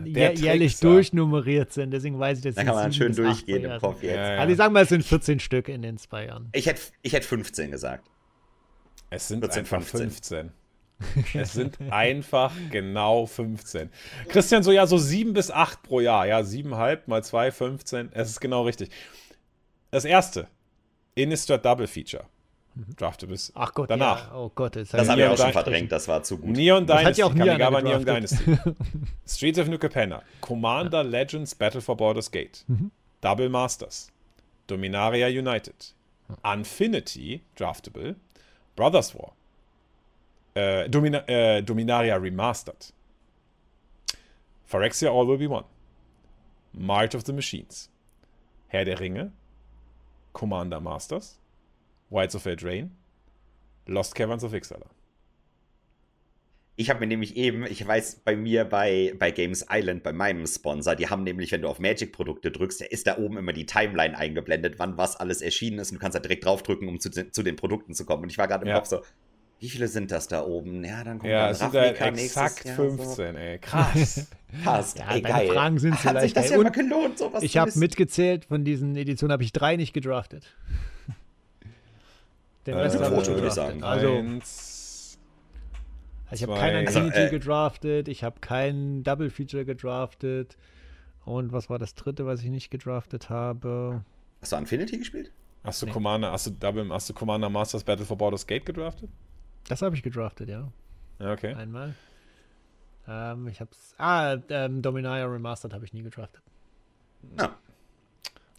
die jährlich Trickser. durchnummeriert sind, deswegen weiß ich, dass Da es kann man schön durchgehen im Kopf jetzt. Ja, ja. Also ich sage mal, es sind 14 Stück in den zwei Jahren. Ich hätte ich hätt 15 gesagt. Es sind 14, einfach 15. 15. es sind einfach genau 15. Christian, so ja, so sieben bis acht pro Jahr. Ja, siebenhalb mal zwei, 15. Es ist genau richtig. Das erste, Innistrad Double Feature. Draftables. Ach Gott, Danach. Ja. Oh Gott, jetzt Das habe ich auch schon verdrängt, das war zu gut. Neon Das Dynasty, ja auch Kamigawa Neon. Dynasty. (laughs) Streets of New Capenna, Commander Legends Battle for Baldur's Gate, Mhm. Double Masters, Dominaria United, Infinity Draftable, Brothers War, äh, Domina äh, Dominaria Remastered, Phyrexia All Will Be One, March of the Machines, Herr der Ringe, Commander Masters, Wilds of Eldraine, Lost Caverns of Ixalar. Ich habe mir nämlich eben, ich weiß bei mir bei, bei Games Island, bei meinem Sponsor, die haben nämlich, wenn du auf Magic-Produkte drückst, da ist da oben immer die Timeline eingeblendet, wann was alles erschienen ist und du kannst da direkt draufdrücken, um zu, zu den Produkten zu kommen. Und ich war gerade im Ja. Kopf so, wie viele sind das da oben? Ja, dann kommt Ja, dann es sind halt exakt Jahr, 15, ey. Krass. So. (laughs) Passt, Ja, ey, geil. Fragen sind so Hat sich leicht, das ey. ja mal gelohnt, sowas Ich habe mitgezählt, von diesen Editionen habe ich drei nicht gedraftet. Den Äh, Rest Quote, würde ich sagen. Also, Eins, ich habe keinen Also, Infinity äh, gedraftet, ich habe keinen Double Feature gedraftet. Und was war das dritte, was ich nicht gedraftet habe? Hast du Infinity gespielt? Hast du Nee. Commander, hast du Double, hast du Commander Masters Battle for Baldur's Gate gedraftet? Das habe ich gedraftet, ja. Ja, okay. Einmal. Ähm, ich hab's. Ah, ähm, Dominaria Remastered habe ich nie gedraftet. Ja.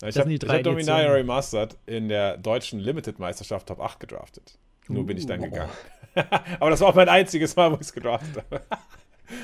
Ich habe hab Dominaria Editionen. Remastered in der deutschen Limited-Meisterschaft Top 8 gedraftet. Nur bin ich dann Uh. gegangen. (laughs) Aber das war auch mein einziges Mal, wo ich es gedraftet habe.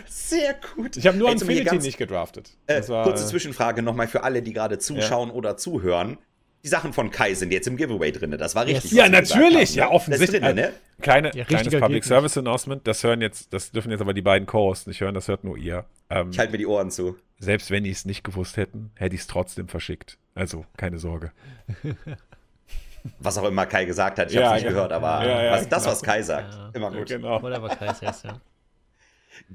Sehr gut. Ich habe nur Ey, Infinity ganz- nicht gedraftet. Äh, Das war, kurze äh, Zwischenfrage nochmal für alle, die gerade zuschauen oder zuhören. Die Sachen von Kai sind jetzt im Giveaway drin. Das war richtig. Yes. Ja, natürlich. Ja, ne? offensichtlich. Drin, ne? Kleine, Ja, kleines Public. Service Announcement. Das hören jetzt, das dürfen jetzt aber die beiden Co-Hosts nicht hören. Das hört nur ihr. Ähm, Ich halte mir die Ohren zu. selbst wenn die es nicht gewusst hätten, hätte ich es trotzdem verschickt. Also keine Sorge. Was auch immer Kai gesagt hat, ich habe Ja, nicht ja. gehört, aber Ja, ja, was, das, was Kai sagt, Ja. immer gut. Genau. Whatever Kreis heißt, ja.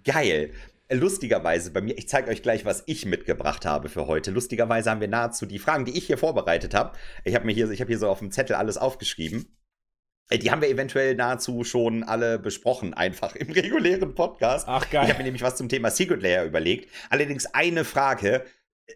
Geil. Lustigerweise bei mir, ich zeige euch gleich, was ich mitgebracht habe für heute. Lustigerweise haben wir nahezu die Fragen, die ich hier vorbereitet habe. Ich habe mir hier, ich habe hier so auf dem Zettel alles aufgeschrieben. Äh, Die haben wir eventuell nahezu schon alle besprochen, einfach im (laughs) regulären Podcast. Ach, Ich geil. habe mir nämlich was zum Thema Secret Layer überlegt. Allerdings eine Frage.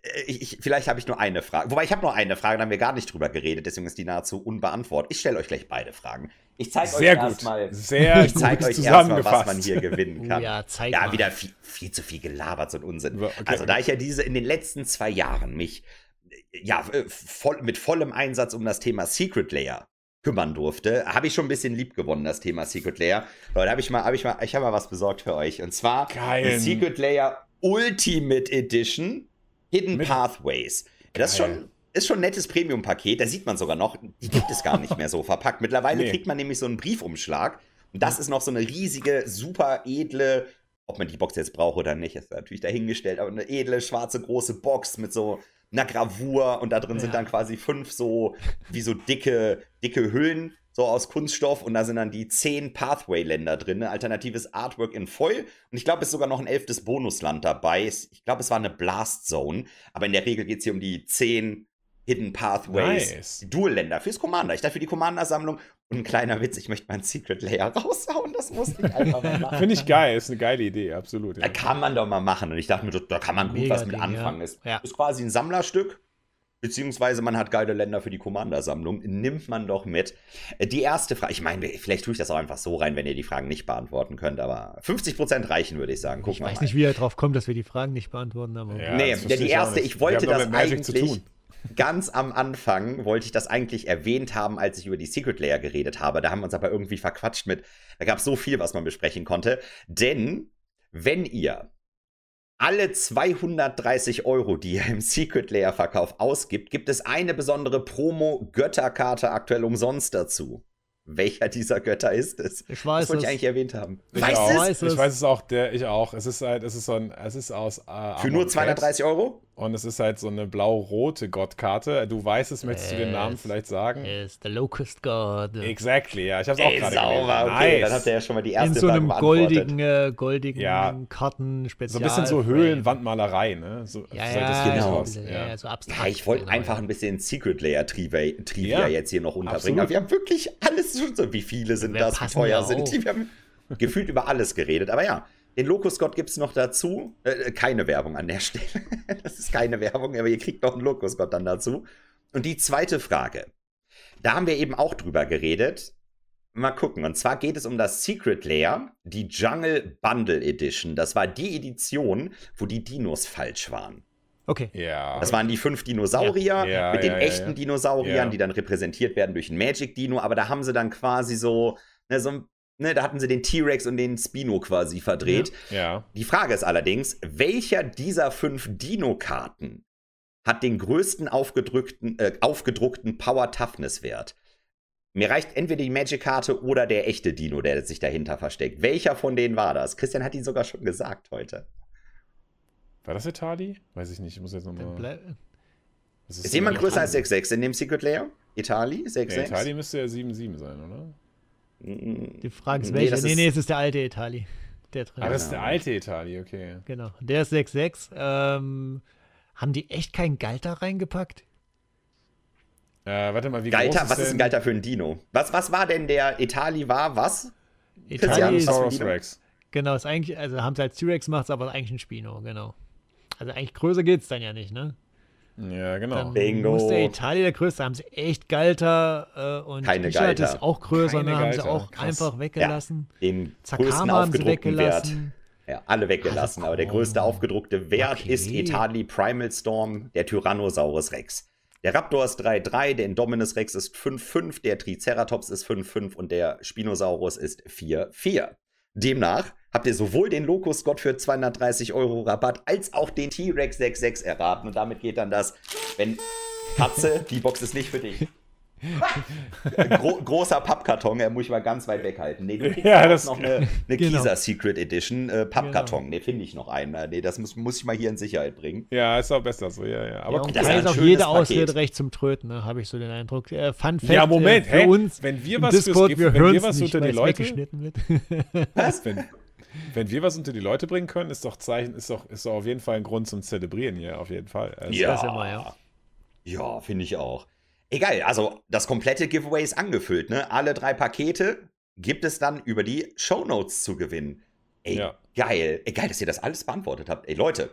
Äh, Ich, ich, vielleicht habe ich nur eine Frage. Wobei ich habe nur eine Frage, da haben wir gar nicht drüber geredet, deswegen ist die nahezu unbeantwortet. Ich stelle euch gleich beide Fragen. Ich zeige euch Sehr gut. erstmal. Sehr (laughs) Ich zeige gut euch erstmal, was man hier gewinnen kann. Ja, zeig Ja, wieder viel, viel zu viel gelabert so ein Unsinn. Okay. Also da ich ja diese in den letzten zwei Jahren mich äh, ja äh, voll, mit vollem Einsatz um das Thema Secret Layer kümmern durfte, habe ich schon ein bisschen lieb gewonnen, das Thema Secret Layer. Leute, habe ich mal, habe ich mal, ich habe mal was besorgt für euch. Und zwar Geil. ein Secret Layer Ultimate Edition Hidden Mit- Pathways. Das ist Geil. schon, ist schon ein nettes Premium-Paket. Da sieht man sogar noch, die gibt es gar nicht mehr so verpackt. Mittlerweile Nee. kriegt man nämlich so einen Briefumschlag. Und das ist noch so eine riesige, super edle, ob man die Box jetzt braucht oder nicht, ist natürlich dahingestellt, aber eine edle, schwarze, große Box mit so einer Gravur und da drin sind Ja. dann quasi fünf so, wie so dicke, dicke Hüllen, so aus Kunststoff und da sind dann die zehn Pathway-Länder drin, ne? alternatives Artwork in voll und ich glaube, es ist sogar noch ein elftes Bonusland dabei. Ich glaube, es war eine Blast Zone, aber in der Regel geht es hier um die zehn Hidden Pathways, Nice. die Dual-Länder fürs Commander. Ich dachte für die Commander-Sammlung und ein kleiner Witz, ich möchte meinen Secret Layer (laughs) raushauen, das musste ich einfach mal machen. Finde ich geil, ist eine geile Idee, absolut. Da Ja. kann man doch mal machen. Und ich dachte mir, da kann man gut Mega was mit Ding, anfangen. ja. Ist, Ja. ist quasi ein Sammlerstück. Beziehungsweise man hat geile Länder für die Commander-Sammlung. Nimmt man doch mit. Äh, Die erste Frage, ich meine, vielleicht tue ich das auch einfach so rein, wenn ihr die Fragen nicht beantworten könnt, aber 50% reichen, würde ich sagen. Gucken Ich weiß mal. nicht, wie er drauf kommt, dass wir die Fragen nicht beantworten, aber Ja, nee, ja, die erste, ich wollte haben das eigentlich tun. (laughs) ganz am Anfang, wollte ich das eigentlich erwähnt haben, als ich über die Secret Layer geredet habe. Da haben wir uns aber irgendwie verquatscht mit, da gab es so viel, was man besprechen konnte. Denn, wenn ihr alle 230 Euro, die ihr im Secret Layer Verkauf ausgibt, gibt es eine besondere Promo-Götterkarte aktuell umsonst dazu. Welcher dieser Götter ist es? ich weiß Das wollte ich es. eigentlich erwähnt haben. Ich Weißt auch. es? Weiß es. Ich weiß es auch, der, ich auch. Es ist halt, es ist so ein, es ist aus. Äh, Für nur Cat. 230 Euro? Und es ist halt so eine blau-rote Gottkarte. Du weißt es, möchtest du den Namen vielleicht sagen? Ist der Locust God. Exactly, ja. Ich habe es auch Ey, gerade sauber, gelesen. okay. Nice. Dann habt ihr ja schon mal die erste In so einem goldigen, äh, goldigen Ja. Karten so Spezial. ein bisschen so Höhlenwandmalerei, ne? So, Ja, so ja, genau. so, Ja. ja, ja, so abstrakt. Ja, ich wollte genau, einfach ein bisschen Secret Layer Trivia, Trivia Ja, jetzt hier noch unterbringen. absolut. Aber wir haben wirklich alles schon so. Wie viele sind das? Wie teuer sind die? Wir haben gefühlt über alles geredet. Aber ja, den Locust Gott gibt es noch dazu. Äh, keine Werbung an der (laughs) Stelle. das ist keine Werbung, aber ihr kriegt noch einen Locust Gott dann dazu. Und die zweite Frage. Da haben wir eben auch drüber geredet. Mal gucken. Und zwar geht es um das Secret Layer, die Jungle Bundle Edition. Das war die Edition, wo die Dinos falsch waren. Okay. ja. Das waren die fünf Dinosaurier Ja. Ja, mit den ja, echten ja. Dinosauriern, Ja. die dann repräsentiert werden durch ein Magic-Dino, aber da haben sie dann quasi so, ne, so ein- ne, da hatten sie den T-Rex und den Spino quasi verdreht. ja. Die Frage ist allerdings, welcher dieser fünf Dino-Karten hat den größten aufgedrückten, äh, aufgedruckten Power-Toughness-Wert? Mir reicht entweder die Magic-Karte oder der echte Dino, der sich dahinter versteckt. Welcher von denen war das? Christian hat ihn sogar schon gesagt heute. War das Itali? Weiß ich nicht. Ich muss jetzt nochmal. bleib, Ist jemand größer als 6,6 in dem Secret Layer? Itali? 6,6? Ja, Itali müsste ja 7-7 sein, oder? Die Frage ist, Nee, welcher. Nee, ist- nee, es ist der alte Itali. Der drin. Ah, das ist Genau. der alte Itali, okay. Genau. Der ist 6,6. Ähm, haben die echt keinen Galter reingepackt? Äh, warte mal, wie groß Galter, ist was ist ein denn Galter für ein Dino? Was, was war denn der Itali war was? Itali ist, Dino? Rex. genau, ist eigentlich, also haben sie als T-Rex gemacht, aber eigentlich ein Spino, genau. Also eigentlich größer geht's dann ja nicht, ne? Ja, genau. Dann Bingo. muss der Itali der größte, haben sie echt Galter äh, und Keine Richard Galter. ist auch größer, Keine ne? Haben sie Galter, auch krass. einfach weggelassen. Den größten Zakama haben sie aufgedruckten Wert. Ja, alle weggelassen, aber der größte aufgedruckte Wert Okay. ist Itali Primal Storm, der Tyrannosaurus Rex. Der Raptor ist 3,3, der Indominus Rex ist 5,5, der Triceratops ist 5,5 und der Spinosaurus ist 4,4. Demnach habt ihr sowohl den Locust Gott für 230 Euro Rabatt als auch den T-Rex 6,6 erraten. Und damit geht dann das, wenn Katze, die Box ist nicht für dich. (laughs) Gro großer Pappkarton, er muss ich mal ganz weit weghalten. Nee, du (laughs) kriegst Ja, das- noch eine, eine Genau. Kieser Secret Edition äh, Pappkarton. Nee, finde ich noch einen. Nee, das muss, muss ich mal hier in Sicherheit bringen. Ja, ist auch besser so, ja, ja. Aber ja, und das da ist auch jede. Ausrede recht zum Tröten, ne? habe ich so den Eindruck. Äh, Fun Fact, Ja, Moment, äh, für hä? uns Wenn wir was fürs Discord, Gift- wir wenn wir hören was es nicht, unter die Leute- weggeschnitten wird. Was? wenn, wenn wir was unter die Leute bringen können, ist doch Zeichen, ist doch, ist doch auf jeden Fall ein Grund zum Zelebrieren hier, auf jeden Fall. Also, das immer, ja. Ja, finde ich auch. Egal, also das komplette Giveaway ist angefüllt, ne? Alle drei Pakete gibt es dann über die Shownotes zu gewinnen. Ey, Ja. geil. Ey, geil, dass ihr das alles beantwortet habt. Ey, Leute.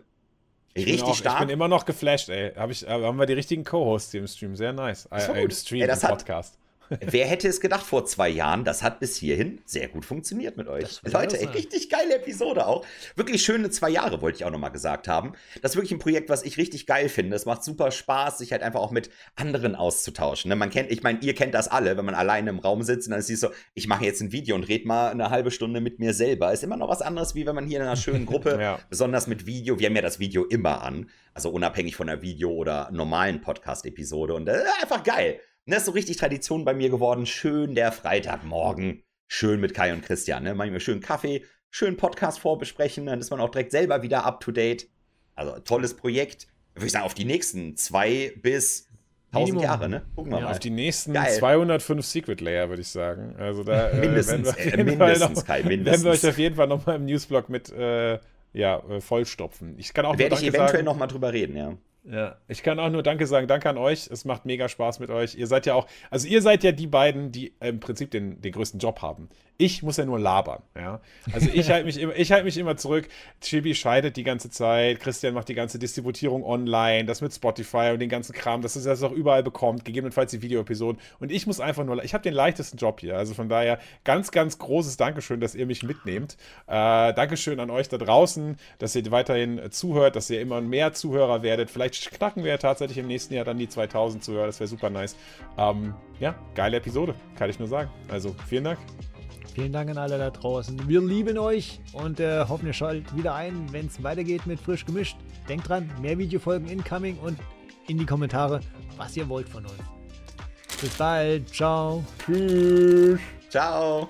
Ich bin richtig auch, Ich stark. bin immer noch geflasht, ey. Hab ich, haben wir die richtigen Co-Hosts hier im Stream. Sehr nice. Äh, Im gut. Stream, Ey, das im hat- Podcast. Wer hätte es gedacht vor zwei Jahren? Das hat bis hierhin sehr gut funktioniert mit euch. Leute, ey, richtig geile Episode auch. Wirklich schöne zwei Jahre, wollte ich auch nochmal gesagt haben. Das ist wirklich ein Projekt, was ich richtig geil finde. Es macht super Spaß, sich halt einfach auch mit anderen auszutauschen. Ne? Man kennt, ich meine, ihr kennt das alle, wenn man alleine im Raum sitzt und dann siehst du so, ich mache jetzt ein Video und red mal eine halbe Stunde mit mir selber. Ist immer noch was anderes, wie wenn man hier in einer schönen Gruppe, (laughs) ja. besonders mit Video, wir haben ja das Video immer an, also unabhängig von der Video- oder normalen Podcast-Episode und äh, einfach geil. Und das ist so richtig Tradition bei mir geworden. Schön der Freitagmorgen. Schön mit Kai und Christian. Ne? Manchmal schön Kaffee, schön Podcast vorbesprechen. Dann ist man auch direkt selber wieder up to date. Also tolles Projekt. Würde ich sagen, auf die nächsten zwei bis 1000 Jahre, ne? Gucken wir ja, mal. Auf die nächsten Geil. 205 Secret Layer, würde ich sagen. Also da äh, mindestens, äh, mindestens, noch, Kai, mindestens. Werden wir euch auf jeden Fall nochmal im Newsblog mit äh, ja, äh, vollstopfen. Ich kann auch Werde ich eventuell nochmal drüber reden, ja. Ja, ich kann auch nur Danke sagen. Danke an euch. Es macht mega Spaß mit euch. Ihr seid ja auch, also ihr seid ja die beiden, die im Prinzip den, den größten Job haben. Ich muss ja nur labern, ja. Also ich halte mich immer, ich halte mich immer zurück. Chibi scheidet die ganze Zeit. Christian macht die ganze Distributierung online, das mit Spotify und den ganzen Kram, dass es das auch überall bekommt, gegebenenfalls die Videoepisoden. Und ich muss einfach nur, ich habe den leichtesten Job hier. Also von daher ganz, ganz großes Dankeschön, dass ihr mich mitnehmt. Äh, Dankeschön an euch da draußen, dass ihr weiterhin zuhört, dass ihr immer mehr Zuhörer werdet. Vielleicht knacken wir ja tatsächlich im nächsten Jahr dann die 2000 Zuhörer. Das wäre super nice. Ähm, ja, geile Episode, kann ich nur sagen. Also vielen Dank. Vielen Dank an alle da draußen. Wir lieben euch und äh, hoffen, ihr schaltet wieder ein, wenn es weitergeht mit frisch gemischt. Denkt dran, mehr Videofolgen incoming und in die Kommentare, was ihr wollt von uns. Bis bald. Ciao. Tschüss. Ciao.